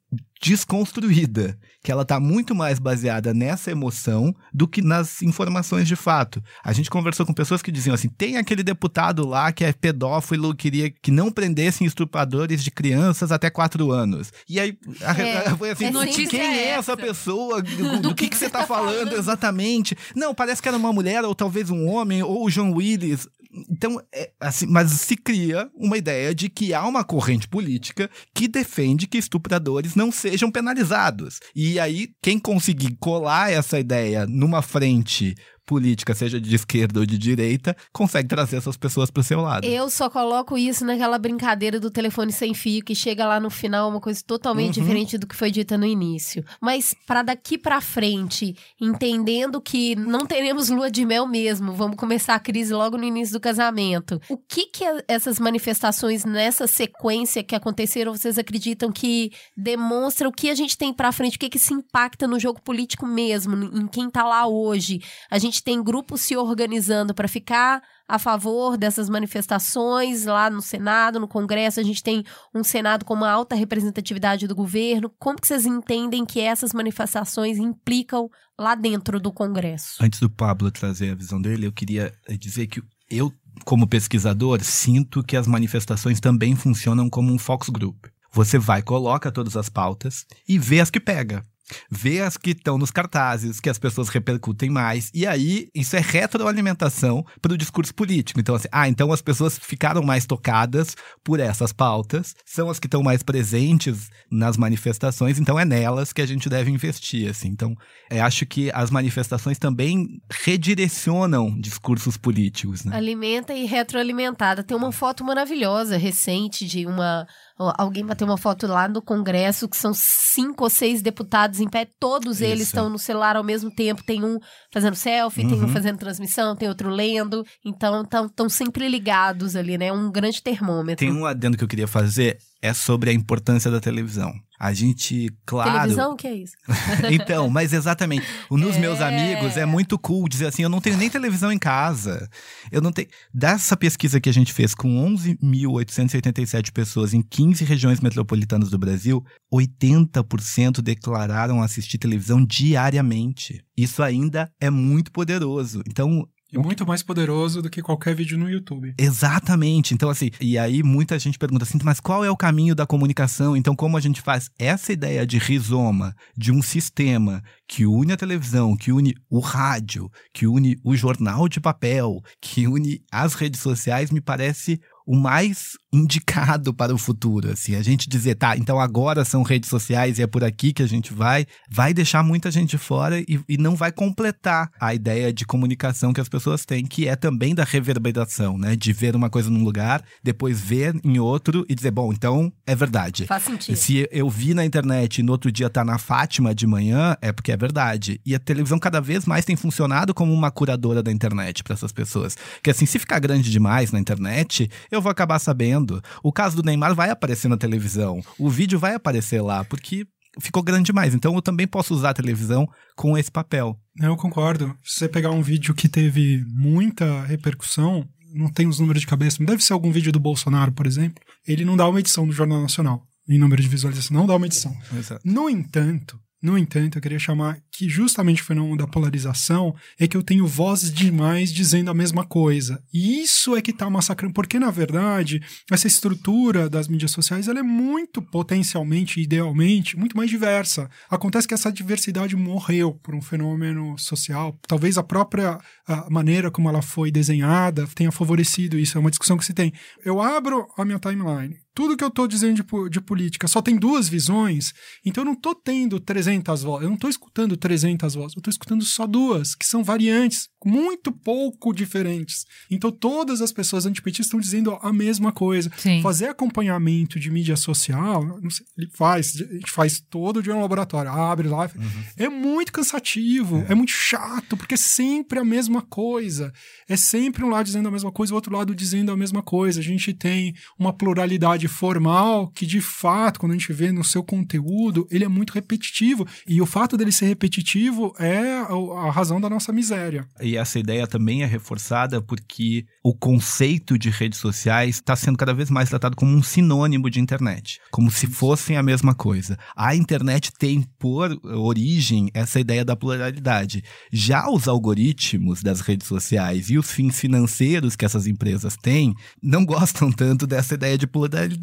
desconstruída, que ela tá muito mais baseada nessa emoção do que nas informações de fato. A gente conversou com pessoas que diziam assim: tem aquele deputado lá que é pedófilo, queria que não prendessem estupradores de crianças até quatro anos. E aí a- É, foi assim: é quem é essa essa. pessoa? Do, do que, que você tá falando exatamente? Não, parece que era uma mulher, ou talvez um homem, ou o John Willis. Então, é, assim, mas se cria uma ideia de que há uma corrente política que defende que estupradores não sejam penalizados. E aí, quem conseguir colar essa ideia numa frente política, seja de esquerda ou de direita, consegue trazer essas pessoas para o seu lado. Eu só coloco isso naquela brincadeira do telefone sem fio, que chega lá no final uma coisa totalmente Uhum. diferente do que foi dita no início. Mas para daqui pra frente, entendendo que não teremos lua de mel mesmo, vamos começar a crise logo no início do casamento. O que que é- essas manifestações nessa sequência que aconteceram, vocês acreditam que demonstra o que a gente tem pra frente, o que que se impacta no jogo político mesmo, em quem tá lá hoje? A gente tem grupos se organizando para ficar a favor dessas manifestações lá no Senado, no Congresso. A gente tem um Senado com uma alta representatividade do governo. Como que vocês entendem que essas manifestações implicam lá dentro do Congresso? Antes do Pablo trazer a visão dele, eu queria eh, dizer que eu, como pesquisador, sinto que as manifestações também funcionam como um focus group. Você vai, coloca todas as pautas e vê as que pega. Vê as que estão nos cartazes, que as pessoas repercutem mais. E aí, isso é retroalimentação para o discurso político. Então, assim, ah, então as pessoas ficaram mais tocadas por essas pautas, são as que estão mais presentes nas manifestações, então é nelas que a gente deve investir, assim. Então, é, acho que as manifestações também redirecionam discursos políticos, né? Alimenta e retroalimentada. Tem uma foto maravilhosa, recente, de uma. Alguém bateu uma foto lá no Congresso que são cinco ou seis deputados em pé, todos eles Isso. estão no celular ao mesmo tempo. Tem um fazendo selfie, tem um Uhum. fazendo transmissão, tem outro lendo. Então, estão sempre ligados ali, né? Um grande termômetro. Tem um adendo que eu queria fazer, é sobre a importância da televisão. A gente, claro. Televisão, o que é isso? então, mas exatamente. Nos Meus É. Amigos é muito cool dizer assim: eu não tenho nem televisão em casa. Eu não tenho. Dessa pesquisa que a gente fez com 11.887 pessoas em 15 regiões metropolitanas do Brasil, 80% declararam assistir televisão diariamente. Isso ainda é muito poderoso. Então, É muito mais poderoso do que qualquer vídeo no YouTube. Exatamente. Então, assim, e aí muita gente pergunta assim, mas qual é o caminho da comunicação? Então, como a gente faz essa ideia de rizoma, de um sistema que une a televisão, que une o rádio, que une o jornal de papel, que une as redes sociais, me parece o mais indicado para o futuro, assim, a gente dizer, tá, então agora são redes sociais e é por aqui que a gente vai, vai deixar muita gente fora e, e não vai completar a ideia de comunicação que as pessoas têm, que é também da reverberação, né, de ver uma coisa num lugar, depois ver em outro e dizer, bom, então é verdade. Faz sentido. Se eu vi na internet e no outro dia tá na Fátima de manhã, é porque é verdade. E a televisão cada vez mais tem funcionado como uma curadora da internet para essas pessoas. Que assim, se ficar grande demais na internet, eu vou acabar sabendo. O caso do Neymar vai aparecer na televisão. O vídeo vai aparecer lá, porque ficou grande demais. Então eu também posso usar a televisão com esse papel. Eu concordo. Se você pegar um vídeo que teve muita repercussão, não tem os números de cabeça, mas deve ser algum vídeo do Bolsonaro, por exemplo, ele não dá uma edição do Jornal Nacional em número de visualização, não dá uma edição. No entanto, no entanto, eu queria chamar que justamente o fenômeno da polarização é que eu tenho vozes demais dizendo a mesma coisa. E isso é que tá massacrando, porque na verdade, essa estrutura das mídias sociais, ela é muito potencialmente, idealmente, muito mais diversa. Acontece que essa diversidade morreu por um fenômeno social. Talvez a própria a maneira como ela foi desenhada tenha favorecido isso. É uma discussão que se tem. Eu abro a minha timeline, tudo que eu tô dizendo de, de política só tem duas visões, então eu não tô tendo 300 vozes, eu não tô escutando 300 vozes, eu tô escutando só duas, que são variantes, muito pouco diferentes. Então todas as pessoas antipetistas estão dizendo a mesma coisa. Sim. Fazer acompanhamento de mídia social, não sei, ele faz, a gente faz todo dia no laboratório, abre lá, é muito cansativo, é. muito chato, porque é sempre a mesma coisa. É sempre um lado dizendo a mesma coisa, o outro lado dizendo a mesma coisa. A gente tem uma pluralidade formal que, de fato, quando a gente vê no seu conteúdo, ele é muito repetitivo. E o fato dele ser repetitivo é a a razão da nossa miséria. E essa ideia também é reforçada porque o conceito de redes sociais está sendo cada vez mais tratado como um sinônimo de internet, como se fossem a mesma coisa. A internet tem por origem essa ideia da pluralidade. Já os algoritmos das redes sociais e os fins financeiros que essas empresas têm não gostam tanto dessa ideia de pluralidade.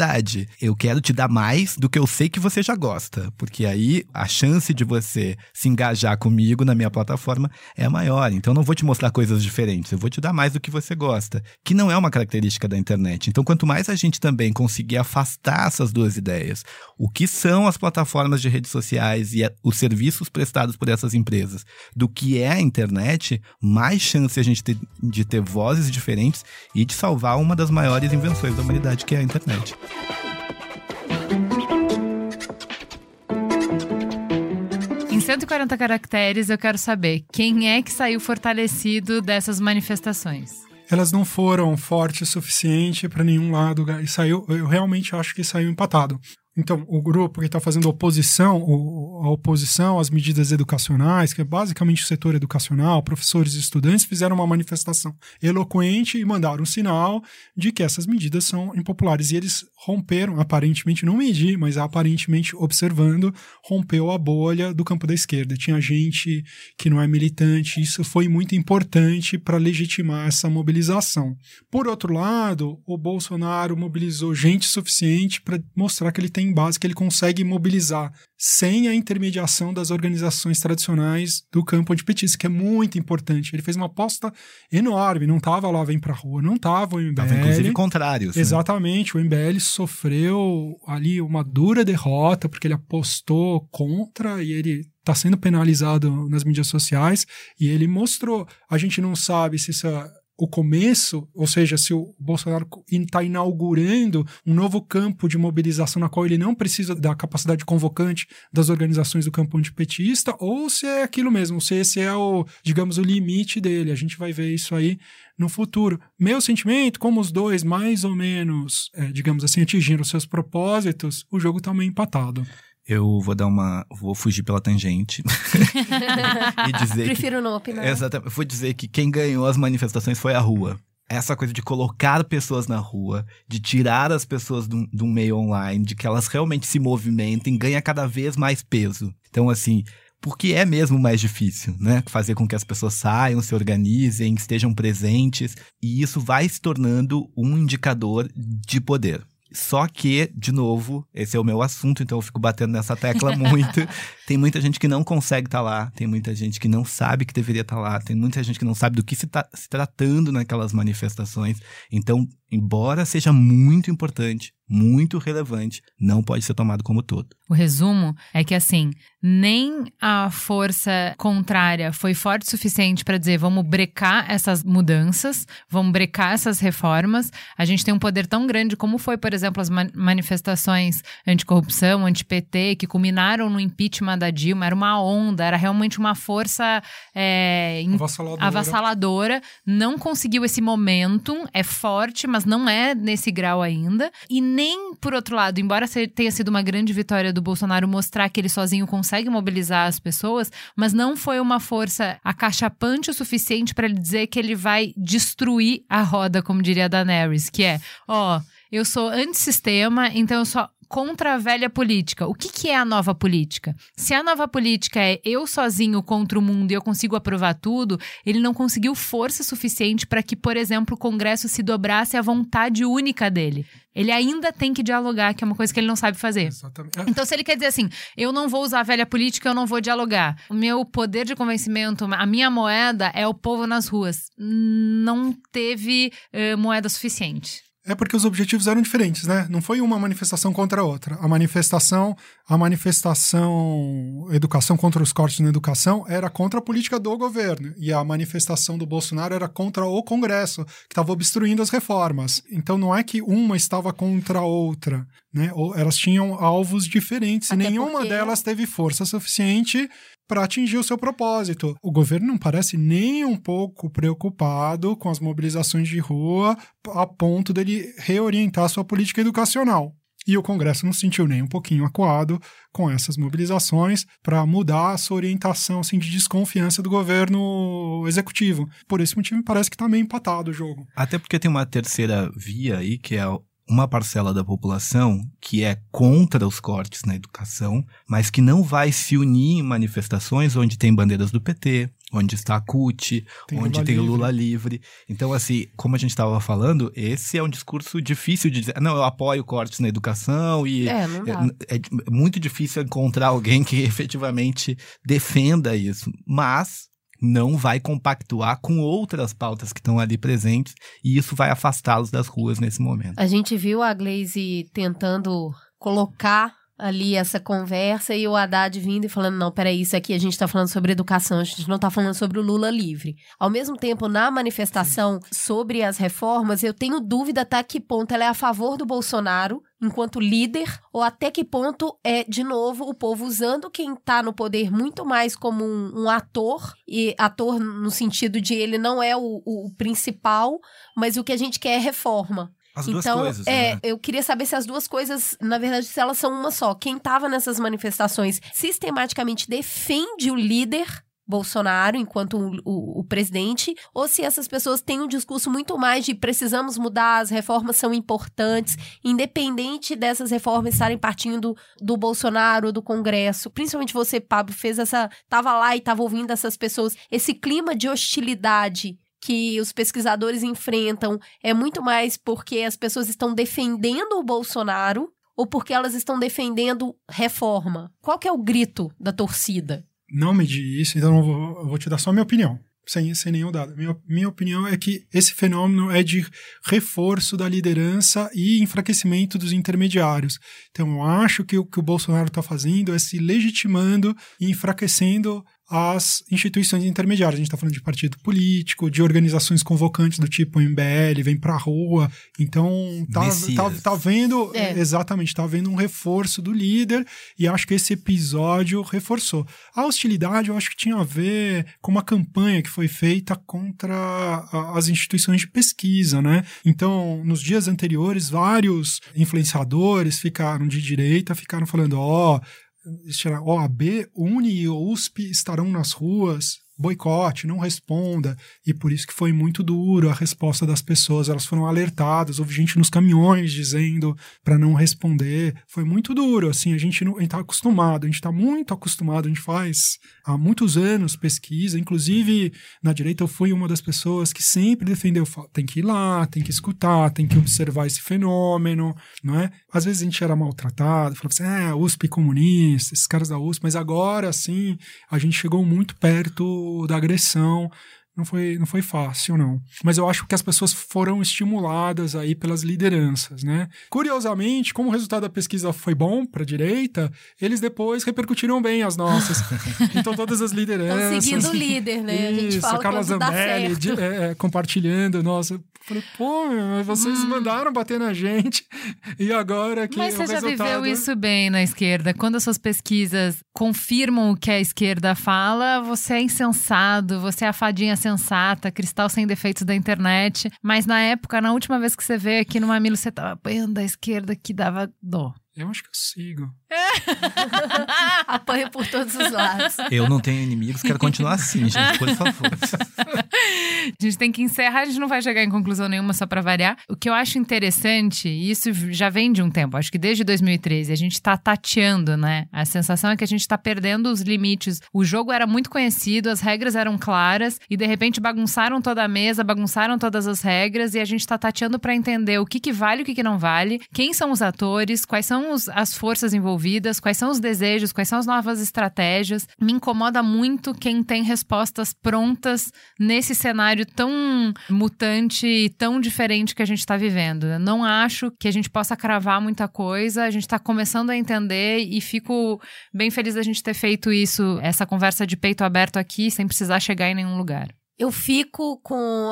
Eu quero te dar mais do que eu sei que você já gosta, porque aí a chance de você se engajar comigo na minha plataforma é maior. Então não vou te mostrar coisas diferentes, eu vou te dar mais do que você gosta, que não é uma característica da internet. Então quanto mais a gente também conseguir afastar essas duas ideias, o que são as plataformas de redes sociais e os serviços prestados por essas empresas, do que é a internet, mais chance a gente tem de ter vozes diferentes e de salvar uma das maiores invenções da humanidade, que é a internet. Em 140 caracteres, eu quero saber quem é que saiu fortalecido dessas manifestações. Elas não foram fortes o suficiente para nenhum lado. E saiu, eu realmente acho que saiu empatado. Então, o grupo que está fazendo oposição, o- a oposição às medidas educacionais, que é basicamente o setor educacional, professores e estudantes, fizeram uma manifestação eloquente e mandaram um sinal de que essas medidas são impopulares. E eles romperam, aparentemente, não medi, mas aparentemente observando, rompeu a bolha do campo da esquerda. Tinha gente que não é militante, isso foi muito importante para legitimar essa mobilização. Por outro lado, o Bolsonaro mobilizou gente suficiente para mostrar que ele tem base, que ele consegue mobilizar sem a intermediação das organizações tradicionais do campo antipetista, que é muito importante. Ele fez uma aposta enorme, não estava lá, vem pra rua, não estava o MBL. Tava, inclusive, contrários. né? Exatamente, o MBL sofreu ali uma dura derrota porque ele apostou contra e ele está sendo penalizado nas mídias sociais e ele mostrou. A gente não sabe se isso é o começo, ou seja, se o Bolsonaro está inaugurando um novo campo de mobilização na qual ele não precisa da capacidade convocante das organizações do campo antipetista, ou se é aquilo mesmo, se esse é o, digamos, o limite dele. A gente vai ver isso aí no futuro. Meu sentimento, como os dois mais ou menos, é, digamos assim, atingiram seus propósitos, o jogo está meio empatado. Eu vou dar uma. Vou fugir pela tangente. e dizer. Prefiro que, não opinar. Exatamente. Vou dizer que quem ganhou as manifestações foi a rua. Essa coisa de colocar pessoas na rua, de tirar as pessoas do, do meio online, de que elas realmente se movimentem, ganha cada vez mais peso. Então, assim, porque é mesmo mais difícil, né? Fazer com que as pessoas saiam, se organizem, estejam presentes, e isso vai se tornando um indicador de poder. Só que, de novo, esse é o meu assunto, então eu fico batendo nessa tecla muito. tem muita gente que não consegue estar tá lá, tem muita gente que não sabe que deveria estar tá lá, tem muita gente que não sabe do que se está se tratando naquelas manifestações. Então, embora seja muito importante, muito relevante, não pode ser tomado como todo. O resumo é que, assim, nem a força contrária foi forte o suficiente para dizer vamos brecar essas mudanças, vamos brecar essas reformas. A gente tem um poder tão grande como foi, por exemplo, as manifestações anticorrupção, anti-PT, que culminaram no impeachment da Dilma. Era uma onda, era realmente uma força é, avassaladora. avassaladora. Não conseguiu esse momentum, é forte, mas não é nesse grau ainda. E nem, por outro lado, embora tenha sido uma grande vitória do Bolsonaro mostrar que ele sozinho consegue mobilizar as pessoas, mas não foi uma força acachapante o suficiente para ele dizer que ele vai destruir a roda, como diria a Daenerys, que é, ó, eu sou antissistema, então eu só contra a velha política. O que, que é a nova política? Se a nova política é eu sozinho contra o mundo e eu consigo aprovar tudo, ele não conseguiu força suficiente para que, por exemplo, o Congresso se dobrasse à vontade única dele. Ele ainda tem que dialogar, que é uma coisa que ele não sabe fazer. Exatamente. Então, se ele quer dizer assim, eu não vou usar a velha política, eu não vou dialogar. O meu poder de convencimento, a minha moeda é o povo nas ruas. Não teve uh, moeda suficiente. É porque os objetivos eram diferentes, né? Não foi uma manifestação contra a outra. A manifestação, a manifestação educação contra os cortes na educação era contra a política do governo e a manifestação do Bolsonaro era contra o Congresso, que estava obstruindo as reformas. Então não é que uma estava contra a outra, né? Ou elas tinham alvos diferentes Até e nenhuma porque... delas teve força suficiente para atingir o seu propósito. O governo não parece nem um pouco preocupado com as mobilizações de rua a ponto dele reorientar sua política educacional. E o Congresso não se sentiu nem um pouquinho acuado com essas mobilizações para mudar a sua orientação assim, de desconfiança do governo executivo. Por esse motivo, parece que está meio empatado o jogo. Até porque tem uma terceira via aí, que é uma parcela da população que é contra os cortes na educação, mas que não vai se unir em manifestações onde tem bandeiras do PT, onde está a CUT, tem onde Lula tem o Lula livre. Então, assim, como a gente estava falando, esse é um discurso difícil de dizer. Não, eu apoio cortes na educação e é, é, é muito difícil encontrar alguém que efetivamente defenda isso. Mas não vai compactuar com outras pautas que estão ali presentes e isso vai afastá-los das ruas nesse momento. A gente viu a Glaze tentando colocar ali essa conversa e o Haddad vindo e falando: não, peraí, isso aqui a gente está falando sobre educação, a gente não está falando sobre o Lula livre. Ao mesmo tempo, na manifestação sobre as reformas, eu tenho dúvida até que ponto ela é a favor do Bolsonaro enquanto líder, ou até que ponto é, de novo, o povo usando quem está no poder muito mais como um, um, ator, e ator no sentido de ele não é o, o principal, mas o que a gente quer é reforma. As então, coisas. É, né? eu queria saber se as duas coisas, na verdade, se elas são uma só. Quem estava nessas manifestações sistematicamente defende o líder Bolsonaro enquanto o, o, o, presidente, ou se essas pessoas têm um discurso muito mais de precisamos mudar, as reformas são importantes, independente dessas reformas estarem partindo do Bolsonaro, do Congresso. Principalmente você, Pablo, fez essa. tava lá e tava ouvindo essas pessoas. Esse clima de hostilidade que os pesquisadores enfrentam é muito mais porque as pessoas estão defendendo o Bolsonaro ou porque elas estão defendendo reforma? Qual que é o grito da torcida? Não medi isso, então eu vou, eu vou te dar só a minha opinião. Sem, sem nenhum dado. Minha, minha opinião é que esse fenômeno é de reforço da liderança e enfraquecimento dos intermediários. Então, eu acho que o que o Bolsonaro está fazendo é se legitimando e enfraquecendo as instituições intermediárias. A gente está falando de partido político, de organizações convocantes do tipo MBL, vem pra rua. Então, tá, tá, tá vendo, é. exatamente, tá vendo um reforço do líder e acho que esse episódio reforçou. A hostilidade eu acho que tinha a ver com uma campanha que foi feita contra as instituições de pesquisa, né? Então, nos dias anteriores, vários influenciadores ficaram de direita, ficaram falando, ó, oh, OAB, Uni e USP estarão nas ruas boicote, não responda. E por isso que foi muito duro a resposta das pessoas. Elas foram alertadas, houve gente nos caminhões dizendo para não responder. Foi muito duro, assim, a gente não está acostumado, a gente está muito acostumado, a gente faz há muitos anos pesquisa, inclusive na direita eu fui uma das pessoas que sempre defendeu, tem que ir lá, tem que escutar, tem que observar esse fenômeno, não é? Às vezes a gente era maltratado, falava assim, é, USP comunista, esses caras da USP, mas agora, sim, a gente chegou muito perto da agressão não foi, não foi fácil, não. Mas eu acho que as pessoas foram estimuladas aí pelas lideranças, né? Curiosamente, como o resultado da pesquisa foi bom para a direita, eles depois repercutiram bem as nossas. então, todas as lideranças... Estão seguindo o líder, né? Isso, a gente fala Carla Zambelli de, é, é, compartilhando, nossa... Falei, pô, vocês hum. mandaram bater na gente e agora que Mas você já resultado... viveu isso bem na esquerda. Quando as suas pesquisas confirmam o que a esquerda fala, você é insensado, você é a fadinha sensata, cristal sem defeitos da internet. Mas na época, na última vez que você veio aqui no Mamilo, você tava apanhando da esquerda que dava dó. Eu acho que eu sigo. Apanha por todos os lados. Eu não tenho inimigos, quero continuar assim, gente, por favor. a gente tem que encerrar, a gente não vai chegar em conclusão nenhuma só para variar. O que eu acho interessante, e isso já vem de um tempo, acho que desde 2013, a gente tá tateando, né? A sensação é que a gente tá perdendo os limites. O jogo era muito conhecido, as regras eram claras, e de repente bagunçaram toda a mesa, bagunçaram todas as regras, e a gente tá tateando para entender o que, que vale e o que, que não vale, quem são os atores, quais são os, as forças envolvidas, quais são os desejos, quais são as novas estratégias. Me incomoda muito quem tem respostas prontas nesse cenário tão mutante e tão diferente que a gente está vivendo. Eu não acho que a gente possa cravar muita coisa, a gente está começando a entender e fico bem feliz da gente ter feito isso, essa conversa de peito aberto aqui, sem precisar chegar em nenhum lugar eu fico com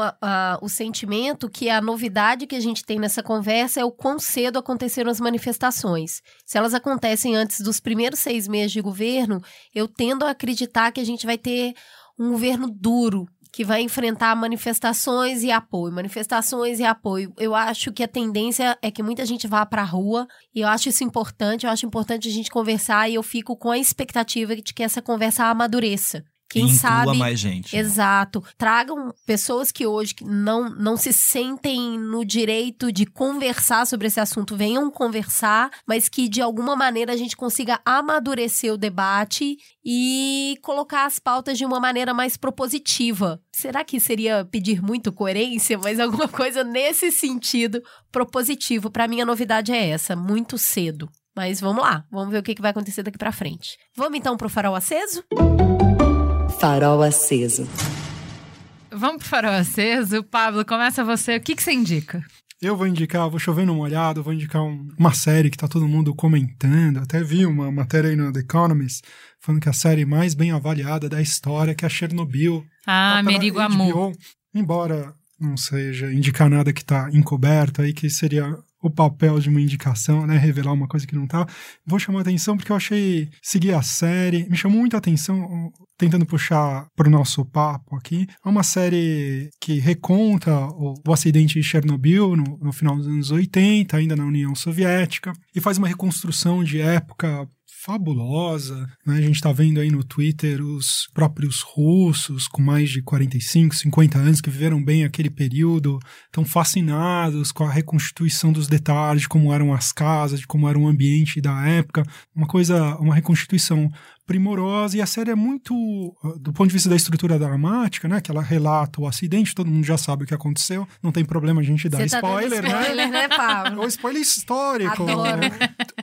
o sentimento que a novidade que a gente tem nessa conversa é o quão cedo aconteceram as manifestações. Se elas acontecem antes dos primeiros seis meses de governo, eu tendo a acreditar que a gente vai ter um governo duro, que vai enfrentar manifestações e apoio, manifestações e apoio. Eu acho que a tendência é que muita gente vá para a rua e eu acho isso importante. Eu acho importante a gente conversar e eu fico com a expectativa de que essa conversa amadureça. Quem Inclua sabe. mais gente. Exato. Tragam pessoas que hoje não, não se sentem no direito de conversar sobre esse assunto, venham conversar, mas que de alguma maneira a gente consiga amadurecer o debate e colocar as pautas de uma maneira mais propositiva. Será que seria pedir muito coerência, mas alguma coisa nesse sentido propositivo? Para mim, a novidade é essa, muito cedo. Mas vamos lá, vamos ver o que vai acontecer daqui para frente. Vamos então pro farol aceso? Música Farol aceso. Vamos pro farol aceso. Pablo, começa você. O que, que você indica? Eu vou indicar, vou chover numa olhada, vou indicar um, uma série que tá todo mundo comentando. Até vi uma matéria aí no The Economist falando que a série mais bem avaliada da história, que é a Chernobyl. Ah, tá Merigo Amor. Embora não seja indicar nada que tá encoberto aí, que seria o papel de uma indicação, né? Revelar uma coisa que não tá. Vou chamar atenção porque eu achei seguir a série, me chamou muita atenção, tentando puxar para o nosso papo aqui. É uma série que reconta o, o acidente de Chernobyl no, no final dos anos 80, ainda na União Soviética, e faz uma reconstrução de época fabulosa. Né? A gente está vendo aí no Twitter os próprios russos com mais de 45, 50 anos que viveram bem aquele período, estão fascinados com a reconstituição dos detalhes, de como eram as casas, de como era o ambiente da época. Uma coisa, uma reconstituição primorosa e a série é muito, do ponto de vista da estrutura dramática, né? Que ela relata o acidente, todo mundo já sabe o que aconteceu, não tem problema a gente dar Você spoiler, tá spoiler, né? né? Ou spoiler histórico. Né?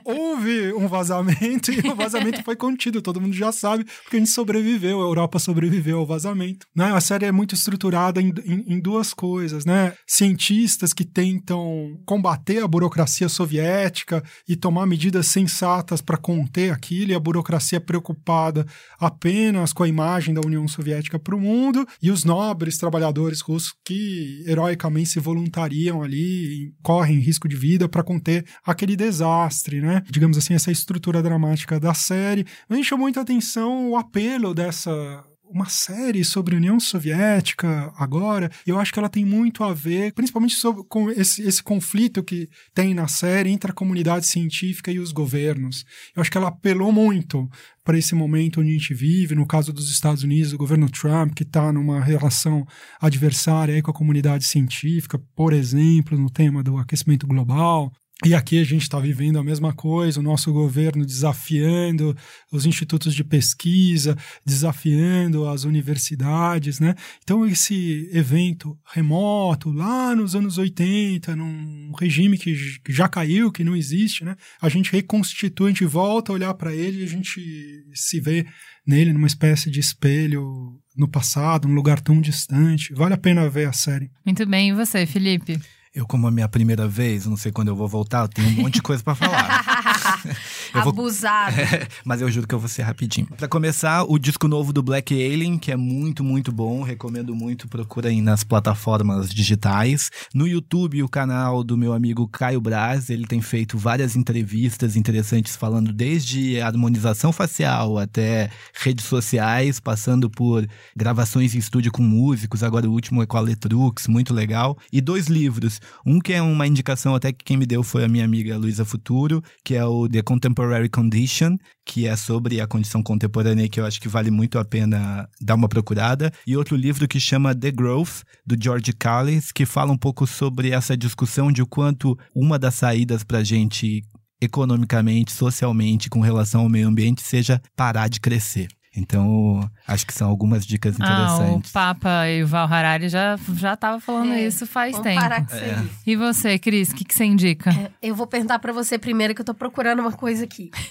Houve um vazamento e o vazamento foi contido, todo mundo já sabe, porque a gente sobreviveu, a Europa sobreviveu ao vazamento. Né? A série é muito estruturada em, em, em duas coisas, né? Cientistas que tentam combater a burocracia soviética e tomar medidas sensatas para conter aquilo, e a burocracia preocupada apenas com a imagem da União Soviética para o mundo, e os nobres trabalhadores russos que heroicamente se voluntariam ali, correm risco de vida para conter aquele desastre, né? Digamos assim, essa estrutura dramática da série. Me chamou muita atenção o apelo dessa uma série sobre a União Soviética agora, eu acho que ela tem muito a ver, principalmente sobre, com esse, esse conflito que tem na série entre a comunidade científica e os governos. Eu acho que ela apelou muito para esse momento onde a gente vive, no caso dos Estados Unidos, o governo Trump, que está numa relação adversária com a comunidade científica, por exemplo, no tema do aquecimento global. E aqui a gente está vivendo a mesma coisa, o nosso governo desafiando os institutos de pesquisa, desafiando as universidades, né? Então, esse evento remoto, lá nos anos 80, num regime que já caiu, que não existe, né? A gente reconstitui, a gente volta a olhar para ele e a gente se vê nele numa espécie de espelho no passado, num lugar tão distante. Vale a pena ver a série. Muito bem, e você, Felipe? Eu, como a minha primeira vez, não sei quando eu vou voltar, eu tenho um monte de coisa para falar. vou... Abusado. É, mas eu juro que eu vou ser rapidinho. Para começar, o disco novo do Black Alien, que é muito, muito bom. Recomendo muito. Procura aí nas plataformas digitais. No YouTube, o canal do meu amigo Caio Braz. Ele tem feito várias entrevistas interessantes falando desde harmonização facial até redes sociais, passando por gravações em estúdio com músicos. Agora o último é com a Letrux, muito legal. E dois livros. Um que é uma indicação até que quem me deu foi a minha amiga Luísa Futuro, que é o The Contemporary Condition, que é sobre a condição contemporânea que eu acho que vale muito a pena dar uma procurada. E outro livro que chama The Growth, do George Callis, que fala um pouco sobre essa discussão de o quanto uma das saídas para a gente economicamente, socialmente, com relação ao meio ambiente, seja parar de crescer. Então, acho que são algumas dicas interessantes. Ah, o Papa e o Val Harari já já estava falando é, isso faz tempo. Parar com é. E você, Cris, o que, que você indica? É, eu vou perguntar para você primeiro que eu tô procurando uma coisa aqui.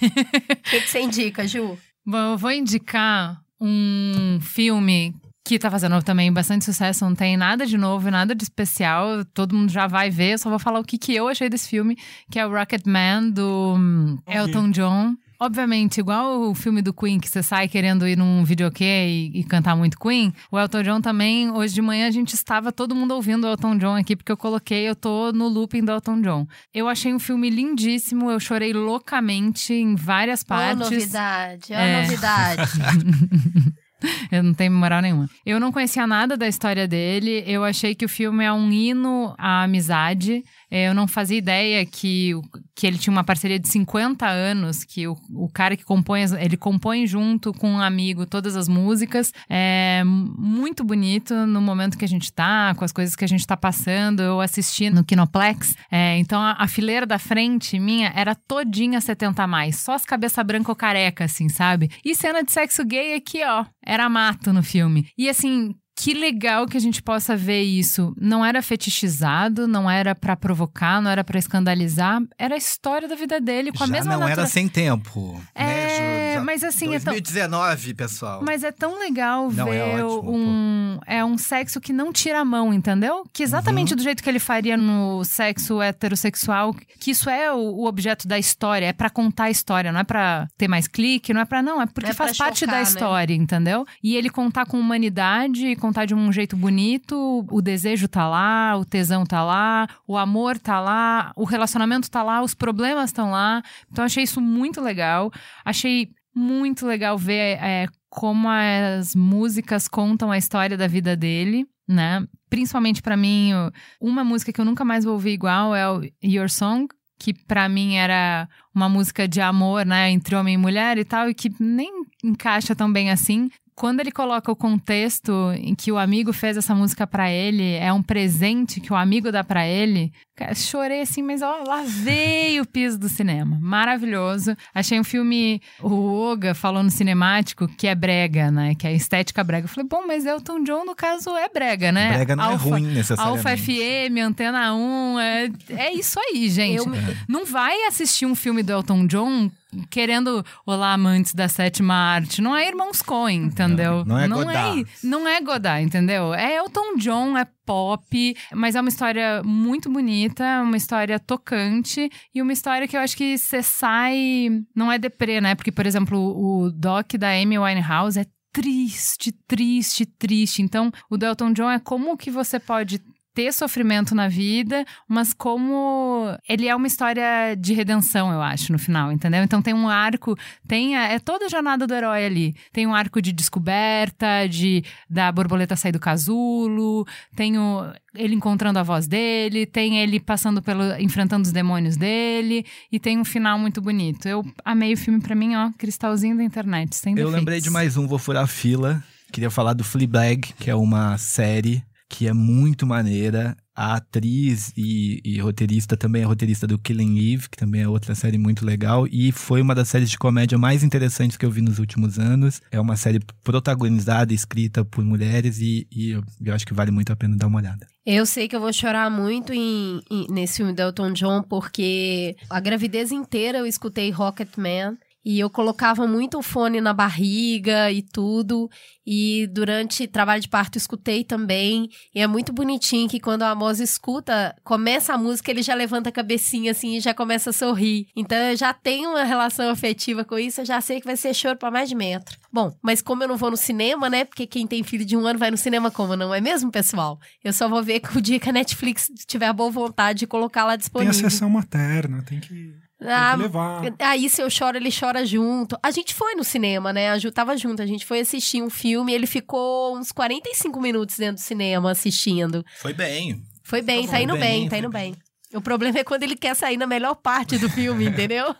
O que, que você indica, Ju? Bom, eu vou indicar um filme que tá fazendo também bastante sucesso, não tem nada de novo, nada de especial, todo mundo já vai ver, eu só vou falar o que, que eu achei desse filme, que é o Rocket Man, do hum, Elton John. Obviamente, igual o filme do Queen, que você sai querendo ir num videokê e, e, cantar muito Queen, o Elton John também, hoje de manhã a gente estava todo mundo ouvindo o Elton John aqui, porque eu coloquei, eu tô no looping do Elton John. Eu achei um filme lindíssimo, eu chorei loucamente em várias partes. Ó, novidade, ó, é. novidade. Eu não tenho moral nenhuma. Eu não conhecia nada da história dele. Eu achei que o filme é um hino à amizade. É, eu não fazia ideia que, que ele tinha uma parceria de 50 anos, que o, o cara que compõe, ele compõe junto com um amigo todas as músicas. É muito bonito no momento que a gente tá, com as coisas que a gente tá passando. Eu assisti no Kinoplex, é, então a, a, fileira da frente minha era todinha 70 a mais, só as cabeça branca ou careca, assim, sabe? E cena de sexo gay aqui, ó, era mato no filme. E assim, que legal que a gente possa ver isso. Não era fetichizado, não era para provocar, não era para escandalizar, era a história da vida dele com a Já mesma não natura... era sem tempo. É, né, mas assim 2019, é tão... pessoal. Mas é tão legal não, ver é ótimo, um é um sexo que não tira a mão, entendeu? Que exatamente uhum. do jeito que ele faria no sexo heterossexual, que isso é o, o objeto da história, é para contar a história, não é para ter mais clique, não é para não, é porque é faz parte chocar, da né? história, né? entendeu? E ele contar com humanidade contar de um jeito bonito, o desejo tá lá, o tesão tá lá, o amor tá lá, o relacionamento tá lá, os problemas estão lá. Então achei isso muito legal. Achei muito legal ver é, como as músicas contam a história da vida dele, né? Principalmente para mim, uma música que eu nunca mais vou ouvir igual é o Your Song, que para mim era uma música de amor, né, entre homem e mulher e tal, e que nem encaixa tão bem assim quando ele coloca o contexto em que o amigo fez essa música para ele, é um presente que o amigo dá para ele, cara, chorei assim, mas ó, lá veio o piso do cinema. Maravilhoso. Achei um filme, o Oga falou no cinemático, que é brega, né? Que é estética brega. Eu falei, bom, mas Elton John, no caso, é brega, né? Brega não Alfa, é ruim necessariamente. Alfa FM, Antena 1, é, é isso aí, gente. Eu me- Não vai assistir um filme do Elton John querendo olá amantes da sétima arte. Não é Irmãos Coen, entendeu? Não, não é não Godard. É, não é Godard, entendeu? É Elton John, é pop, mas é uma história muito bonita, uma história tocante e uma história que eu acho que você sai... Não é deprê, né? Porque, por exemplo, o doc da Amy Winehouse é triste, triste, triste. Então, o do Elton John é como que você pode ter sofrimento na vida, mas como ele é uma história de redenção, eu acho, no final, entendeu? Então tem um arco, tem a- é toda a jornada do herói ali. Tem um arco de descoberta, de da borboleta sair do casulo, tem o, ele encontrando a voz dele, tem ele passando pelo enfrentando os demônios dele e tem um final muito bonito. Eu amei o filme pra mim, ó, cristalzinho da internet, sem Eu defeitos. lembrei de mais um, vou furar a fila. Queria falar do Fleabag, que é uma série que é muito maneira. A atriz e, e roteirista também é roteirista do Killing Eve, que também é outra série muito legal. E foi uma das séries de comédia mais interessantes que eu vi nos últimos anos. É uma série protagonizada, escrita por mulheres e, e eu, eu acho que vale muito a pena dar uma olhada. Eu sei que eu vou chorar muito em, em- nesse filme do Elton John, porque a gravidez inteira eu escutei Rocketman. E eu colocava muito o fone na barriga e tudo. E durante trabalho de parto escutei também. E é muito bonitinho que quando a Amos escuta, começa a música, ele já levanta a cabecinha assim e já começa a sorrir. Então eu já tenho uma relação afetiva com isso, eu já sei que vai ser choro pra mais de metro. Bom, mas como eu não vou no cinema, né? Porque quem tem filho de um ano vai no cinema como, não é mesmo, pessoal? Eu só vou ver que o dia que a Netflix tiver a boa vontade de colocar lá Tem a disponível. sessão materna, tem que, Ah, levar. Aí, se eu choro, ele chora junto. A gente foi no cinema, né? A Ju tava junto. A gente foi assistir um filme. Ele ficou uns 45 minutos dentro do cinema assistindo. Foi bem. Foi bem, Tá tá indo bem, bem, tá indo bem. O problema é quando ele quer sair na melhor parte do filme, entendeu?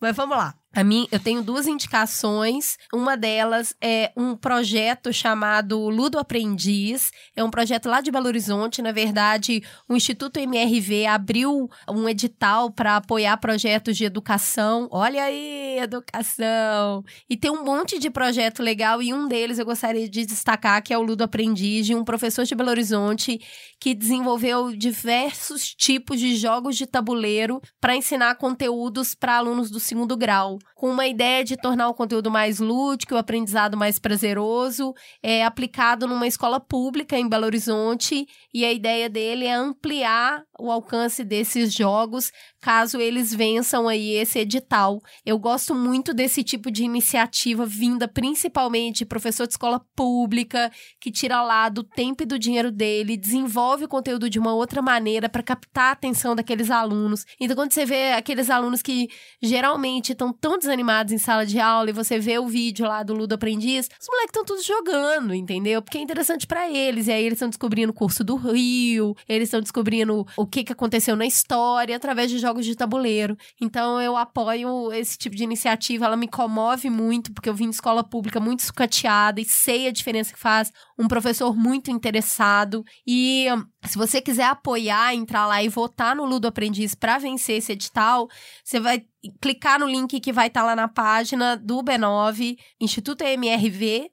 Mas vamos lá. A mim, eu tenho duas indicações. Uma delas é um projeto chamado Ludo Aprendiz. É um projeto lá de Belo Horizonte. Na verdade, o Instituto MRV abriu um edital para apoiar projetos de educação. Olha aí, educação! E tem um monte de projeto legal e um deles eu gostaria de destacar, que é o Ludo Aprendiz, de um professor de Belo Horizonte que desenvolveu diversos tipos de jogos de tabuleiro para ensinar conteúdos para alunos do segundo grau, com uma ideia de tornar o conteúdo mais lúdico, o aprendizado mais prazeroso, é aplicado numa escola pública em Belo Horizonte, e a ideia dele é ampliar o alcance desses jogos caso eles vençam aí esse edital. Eu gosto muito desse tipo de iniciativa vinda principalmente de professor de escola pública que tira lá do tempo e do dinheiro dele, desenvolve o conteúdo de uma outra maneira para captar a atenção daqueles alunos. Então quando você vê aqueles alunos que geralmente estão tão desanimados em sala de aula e você vê o vídeo lá do Ludo Aprendiz, os moleques estão todos jogando, entendeu? Porque é interessante para eles. E aí eles estão descobrindo o curso do Rio, eles estão descobrindo o que, que aconteceu na história através de jogos de tabuleiro. Então eu apoio esse tipo de iniciativa, ela me comove muito, porque eu vim de escola pública muito sucateada e sei a diferença que faz um professor muito interessado. E se você quiser apoiar, entrar lá e votar no Ludo Aprendiz para vencer esse edital, você vai clicar no link que vai estar lá na página do B9, Instituto MRV.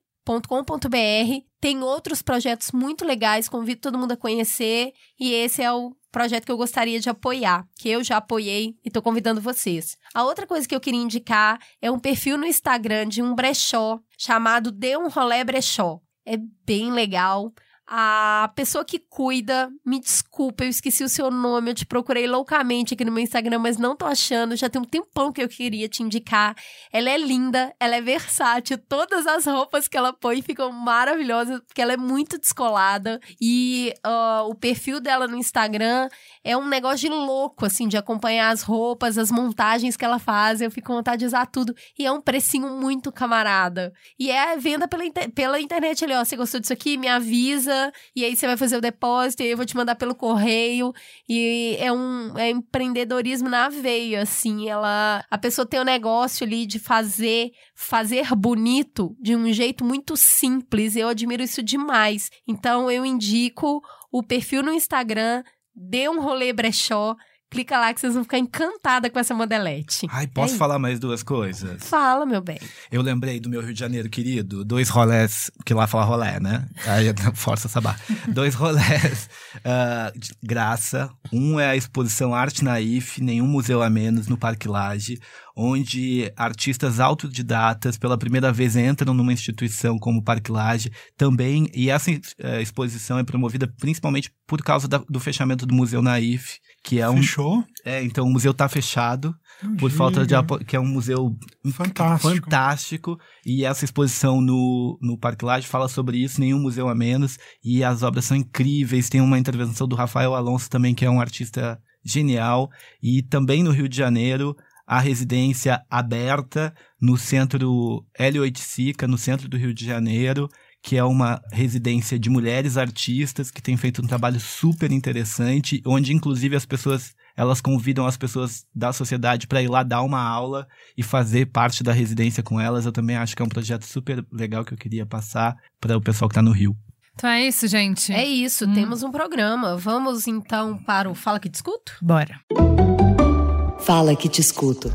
.com.br tem outros projetos muito legais, convido todo mundo a conhecer e esse é o projeto que eu gostaria de apoiar, que eu já apoiei e tô convidando vocês. A outra coisa que eu queria indicar é um perfil no Instagram de um brechó chamado Dê um Rolé Brechó. É bem legal. A pessoa que cuida, me desculpa, eu esqueci o seu nome, eu te procurei loucamente aqui no meu Instagram, mas não tô achando. Já tem um tempão que eu queria te indicar. Ela é linda, ela é versátil, todas as roupas que ela põe ficam maravilhosas, porque ela é muito descolada. E ó, o perfil dela no Instagram é um negócio de louco, assim, de acompanhar as roupas, as montagens que ela faz. Eu fico com vontade de usar tudo. E é um precinho muito camarada. E é venda pela, inter- pela internet ali, ó. Você gostou disso aqui? Me avisa. E aí você vai fazer o depósito, e aí eu vou te mandar pelo correio. E é um é empreendedorismo na veia, assim. Ela. A pessoa tem o um negócio ali de fazer, fazer bonito de um jeito muito simples. Eu admiro isso demais. Então eu indico o perfil no Instagram, dê um rolê brechó. Clica lá que vocês vão ficar encantada com essa modelete. Ai, posso É falar mais duas coisas? Fala, meu bem. Eu lembrei do meu Rio de Janeiro querido, dois rolés, que lá fala rolé, né? Aí força essa barra. Dois rolés, de graça. Um é a exposição Arte Naif, Nenhum Museu a Menos, no Parque Lage, onde artistas autodidatas pela primeira vez entram numa instituição como o Parque Lage também. E essa eh, exposição é promovida principalmente por causa da- do fechamento do Museu Naif, que é um. Fechou? É, então o museu tá fechado por falta de que é um museu Fantástico. fantástico e essa exposição no, no Parque Lage fala sobre isso, nenhum museu a menos e as obras são incríveis, tem uma intervenção do Rafael Alonso também que é um artista genial e também no Rio de Janeiro a residência aberta no centro L8 Sica, no centro do Rio de Janeiro, que é uma residência de mulheres artistas que tem feito um trabalho super interessante, onde inclusive as pessoas elas convidam as pessoas da sociedade para ir lá dar uma aula e fazer parte da residência com elas. Eu também acho que é um projeto super legal que eu queria passar para o pessoal que está no Rio. Então é isso, gente. É isso, Hum. temos um programa. Vamos então para o Fala que Discuto? Bora. Fala que te escuto.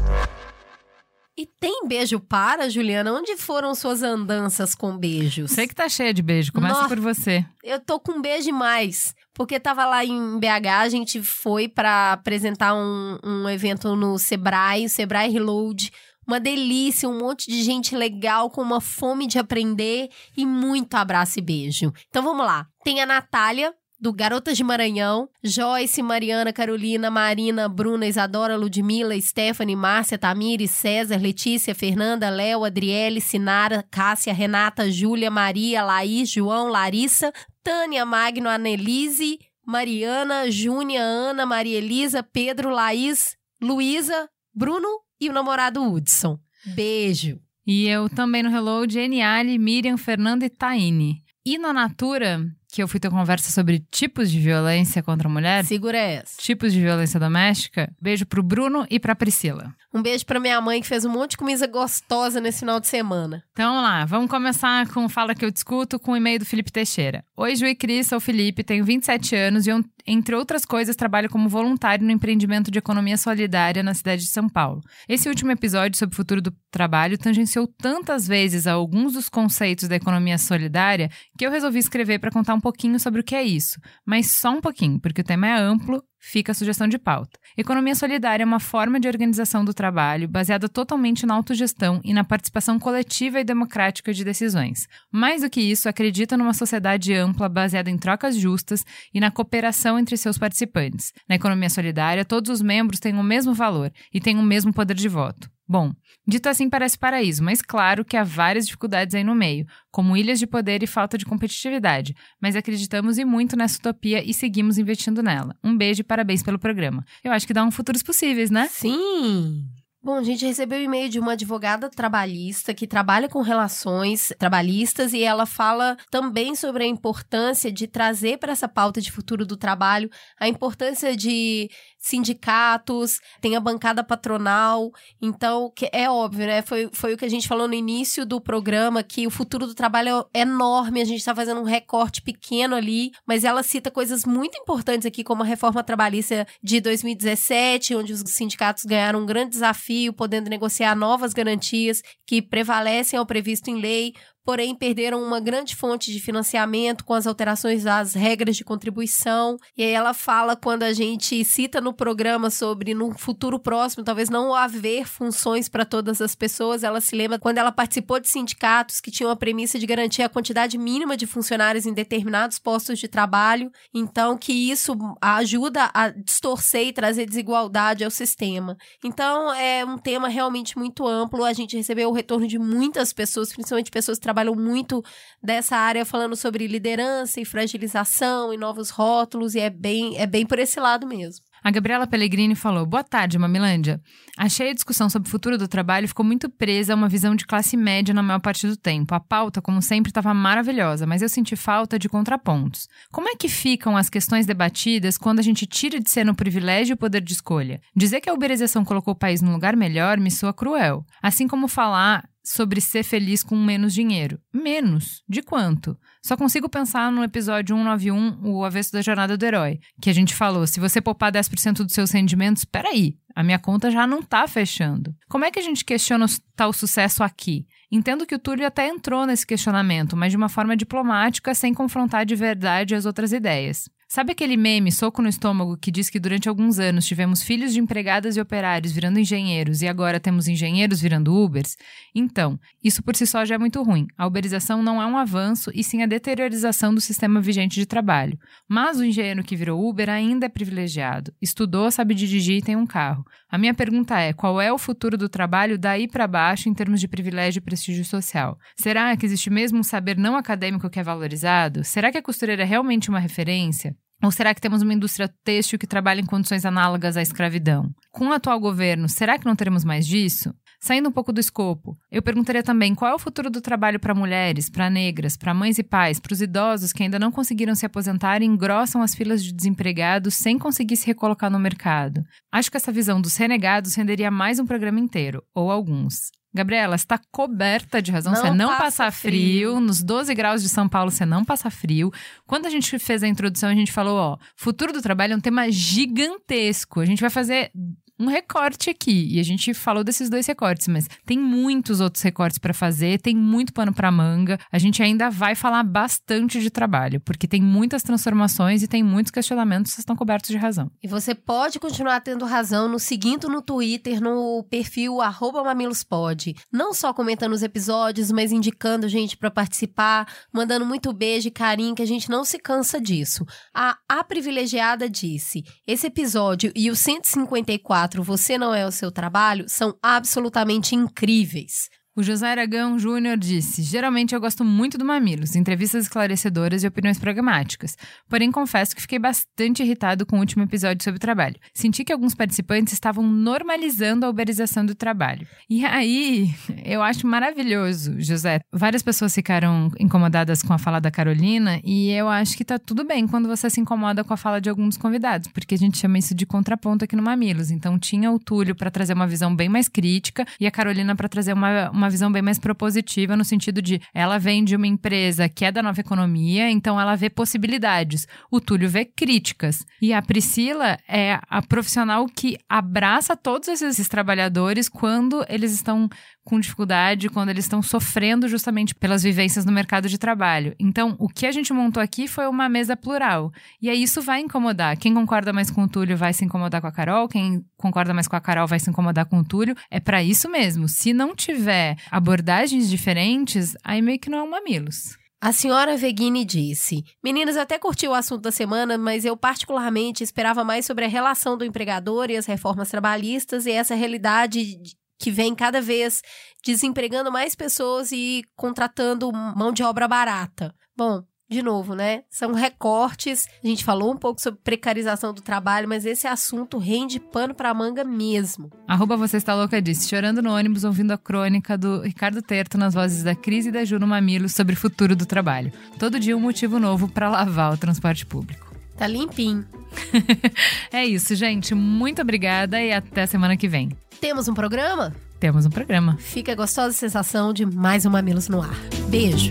E tem beijo para, Juliana? Onde foram suas andanças com beijos? Sei que tá cheia de beijo. Começa Nossa. por você. Eu tô com beijo demais. Porque tava lá em BH, a gente foi pra apresentar um, um evento no Sebrae, o Sebrae Reload. Uma delícia, um monte de gente legal com uma fome de aprender e muito abraço e beijo. Então vamos lá. Tem a Natália, do Garotas de Maranhão, Joyce, Mariana, Carolina, Marina, Bruna, Isadora, Ludmila, Stephanie, Márcia, Tamires, César, Letícia, Fernanda, Léo, Adriele, Sinara, Cássia, Renata, Júlia, Maria, Laís, João, Larissa, Tânia, Magno, Anelise, Mariana, Júnia, Ana, Maria Elisa, Pedro, Laís, Luísa, Bruno e o namorado Hudson. Beijo. E eu também no Reload, Eniale, Miriam, Fernanda e Taine. E na Natura, que eu fui ter conversa sobre tipos de violência contra a mulher, Segura essa. tipos de violência doméstica, beijo pro Bruno e pra Priscila. Um beijo pra minha mãe que fez um monte de comida gostosa nesse final de semana. Então vamos lá, vamos começar com Fala Que Eu Discuto com o e-mail do Felipe Teixeira. Oi, Ju e Cris, sou o Felipe, tenho 27 anos e, entre outras coisas, trabalho como voluntário no empreendimento de economia solidária na cidade de São Paulo. Esse último episódio sobre o futuro do trabalho tangenciou tantas vezes alguns dos conceitos da economia solidária que eu resolvi escrever para contar um pouquinho sobre o que é isso. Mas só um pouquinho, porque o tema é amplo, fica a sugestão de pauta. Economia solidária é uma forma de organização do trabalho baseada totalmente na autogestão e na participação coletiva e democrática de decisões. Mais do que isso, acredita numa sociedade ampla baseada em trocas justas e na cooperação entre seus participantes. Na economia solidária, todos os membros têm o mesmo valor e têm o mesmo poder de voto. Bom, dito assim parece paraíso, mas claro que há várias dificuldades aí no meio, como ilhas de poder e falta de competitividade, mas acreditamos e muito nessa utopia e seguimos investindo nela. Um beijo e parabéns pelo programa. Eu acho que dá um futuros possíveis, né? Sim! Bom, a gente recebeu um e-mail de uma advogada trabalhista que trabalha com relações trabalhistas e ela fala também sobre a importância de trazer para essa pauta de futuro do trabalho a importância de sindicatos, tem a bancada patronal. Então, é óbvio, né? Foi, foi o que a gente falou no início do programa, que o futuro do trabalho é enorme, a gente está fazendo um recorte pequeno ali, mas ela cita coisas muito importantes aqui, como a reforma trabalhista de 2017, onde os sindicatos ganharam um grande desafio, podendo negociar novas garantias que prevalecem ao previsto em lei, porém perderam uma grande fonte de financiamento com as alterações das regras de contribuição. E aí ela fala quando a gente cita no programa sobre no futuro próximo, talvez não haver funções para todas as pessoas, ela se lembra quando ela participou de sindicatos que tinham a premissa de garantir a quantidade mínima de funcionários em determinados postos de trabalho, então que isso ajuda a distorcer e trazer desigualdade ao sistema. Então é um tema realmente muito amplo, a gente recebeu o retorno de muitas pessoas, principalmente pessoas que trabalham muito dessa área falando sobre liderança e fragilização e novos rótulos, e é bem, é bem por esse lado mesmo. A Gabriela Pellegrini falou: Boa tarde, Mamilândia. Achei a discussão sobre o futuro do trabalho ficou muito presa a uma visão de classe média na maior parte do tempo. A pauta, como sempre, estava maravilhosa, mas eu senti falta de contrapontos. Como é que ficam as questões debatidas quando a gente tira de ser no privilégio o poder de escolha? Dizer que a uberização colocou o país num lugar melhor me soa cruel. Assim como falar sobre ser feliz com menos dinheiro. Menos? De quanto? Só consigo pensar no episódio 191, o avesso da jornada do herói, que a gente falou: se você poupar 10% dos seus rendimentos, peraí, a minha conta já não tá fechando. Como é que a gente questiona tal sucesso aqui? Entendo que o Túlio até entrou nesse questionamento, mas de uma forma diplomática, sem confrontar de verdade as outras ideias. Sabe aquele meme soco no estômago que diz que durante alguns anos tivemos filhos de empregadas e operários virando engenheiros e agora temos engenheiros virando Ubers? Então, isso por si só já é muito ruim. A uberização não é um avanço e sim a deteriorização do sistema vigente de trabalho. Mas o engenheiro que virou Uber ainda é privilegiado. Estudou, sabe dirigir e tem um carro. A minha pergunta é: qual é o futuro do trabalho daí para baixo em termos de privilégio e prestígio social? Será que existe mesmo um saber não acadêmico que é valorizado? Será que a costureira é realmente uma referência? Ou será que temos uma indústria têxtil que trabalha em condições análogas à escravidão? Com o atual governo, será que não teremos mais disso? Saindo um pouco do escopo, eu perguntaria também qual é o futuro do trabalho para mulheres, para negras, para mães e pais, para os idosos que ainda não conseguiram se aposentar e engrossam as filas de desempregados sem conseguir se recolocar no mercado. Acho que essa visão dos renegados renderia mais um programa inteiro, ou alguns. Gabriela, está coberta de razão. Não você não passa passa frio. frio. Nos 12 graus de São Paulo, você não passa frio. Quando a gente fez a introdução, a gente falou: ó, futuro do trabalho é um tema gigantesco. A gente vai fazer um recorte aqui. E a gente falou desses dois recortes, mas tem muitos outros recortes para fazer, tem muito pano para manga. A gente ainda vai falar bastante de trabalho, porque tem muitas transformações e tem muitos questionamentos que estão cobertos de razão. E você pode continuar tendo razão nos seguindo no Twitter, no perfil mamilospod. Não só comentando os episódios, mas indicando gente para participar, mandando muito beijo e carinho, que a gente não se cansa disso. A A Privilegiada disse: esse episódio e o 154, Você Não É o Seu Trabalho, são absolutamente incríveis. O José Aragão Júnior disse: Geralmente eu gosto muito do Mamilos, entrevistas esclarecedoras e opiniões pragmáticas. Porém, confesso que fiquei bastante irritado com o último episódio sobre trabalho. Senti que alguns participantes estavam normalizando a uberização do trabalho. E aí, eu acho maravilhoso, José. Várias pessoas ficaram incomodadas com a fala da Carolina, e eu acho que tá tudo bem quando você se incomoda com a fala de alguns convidados, porque a gente chama isso de contraponto aqui no Mamilos. Então, tinha o Túlio para trazer uma visão bem mais crítica e a Carolina para trazer uma, uma visão bem mais propositiva, no sentido de ela vem de uma empresa que é da nova economia, então ela vê possibilidades. O Túlio vê críticas. E a Priscila é a profissional que abraça todos esses trabalhadores quando eles estão com dificuldade, quando eles estão sofrendo justamente pelas vivências no mercado de trabalho. Então, o que a gente montou aqui foi uma mesa plural. E aí isso vai incomodar. Quem concorda mais com o Túlio vai se incomodar com a Carol, quem concorda mais com a Carol vai se incomodar com o Túlio. É para isso mesmo. Se não tiver abordagens diferentes, aí meio que não é um mamilos. A senhora Veguini disse: Meninas, até curti o assunto da semana, mas eu particularmente esperava mais sobre a relação do empregador e as reformas trabalhistas e essa realidade que vem cada vez desempregando mais pessoas e contratando mão de obra barata. Bom, de novo, né? São recortes. A gente falou um pouco sobre precarização do trabalho, mas esse assunto rende pano pra manga mesmo. Arroba você está louca disse, chorando no ônibus ouvindo a crônica do Ricardo Terto nas vozes da Cris e da Ju no Mamilo sobre o futuro do trabalho. Todo dia um motivo novo para lavar o transporte público. Tá limpinho. é isso, gente. Muito obrigada e até semana que vem. Temos um programa? Temos um programa. Fica a gostosa sensação de mais um Mamilos no ar. Beijo.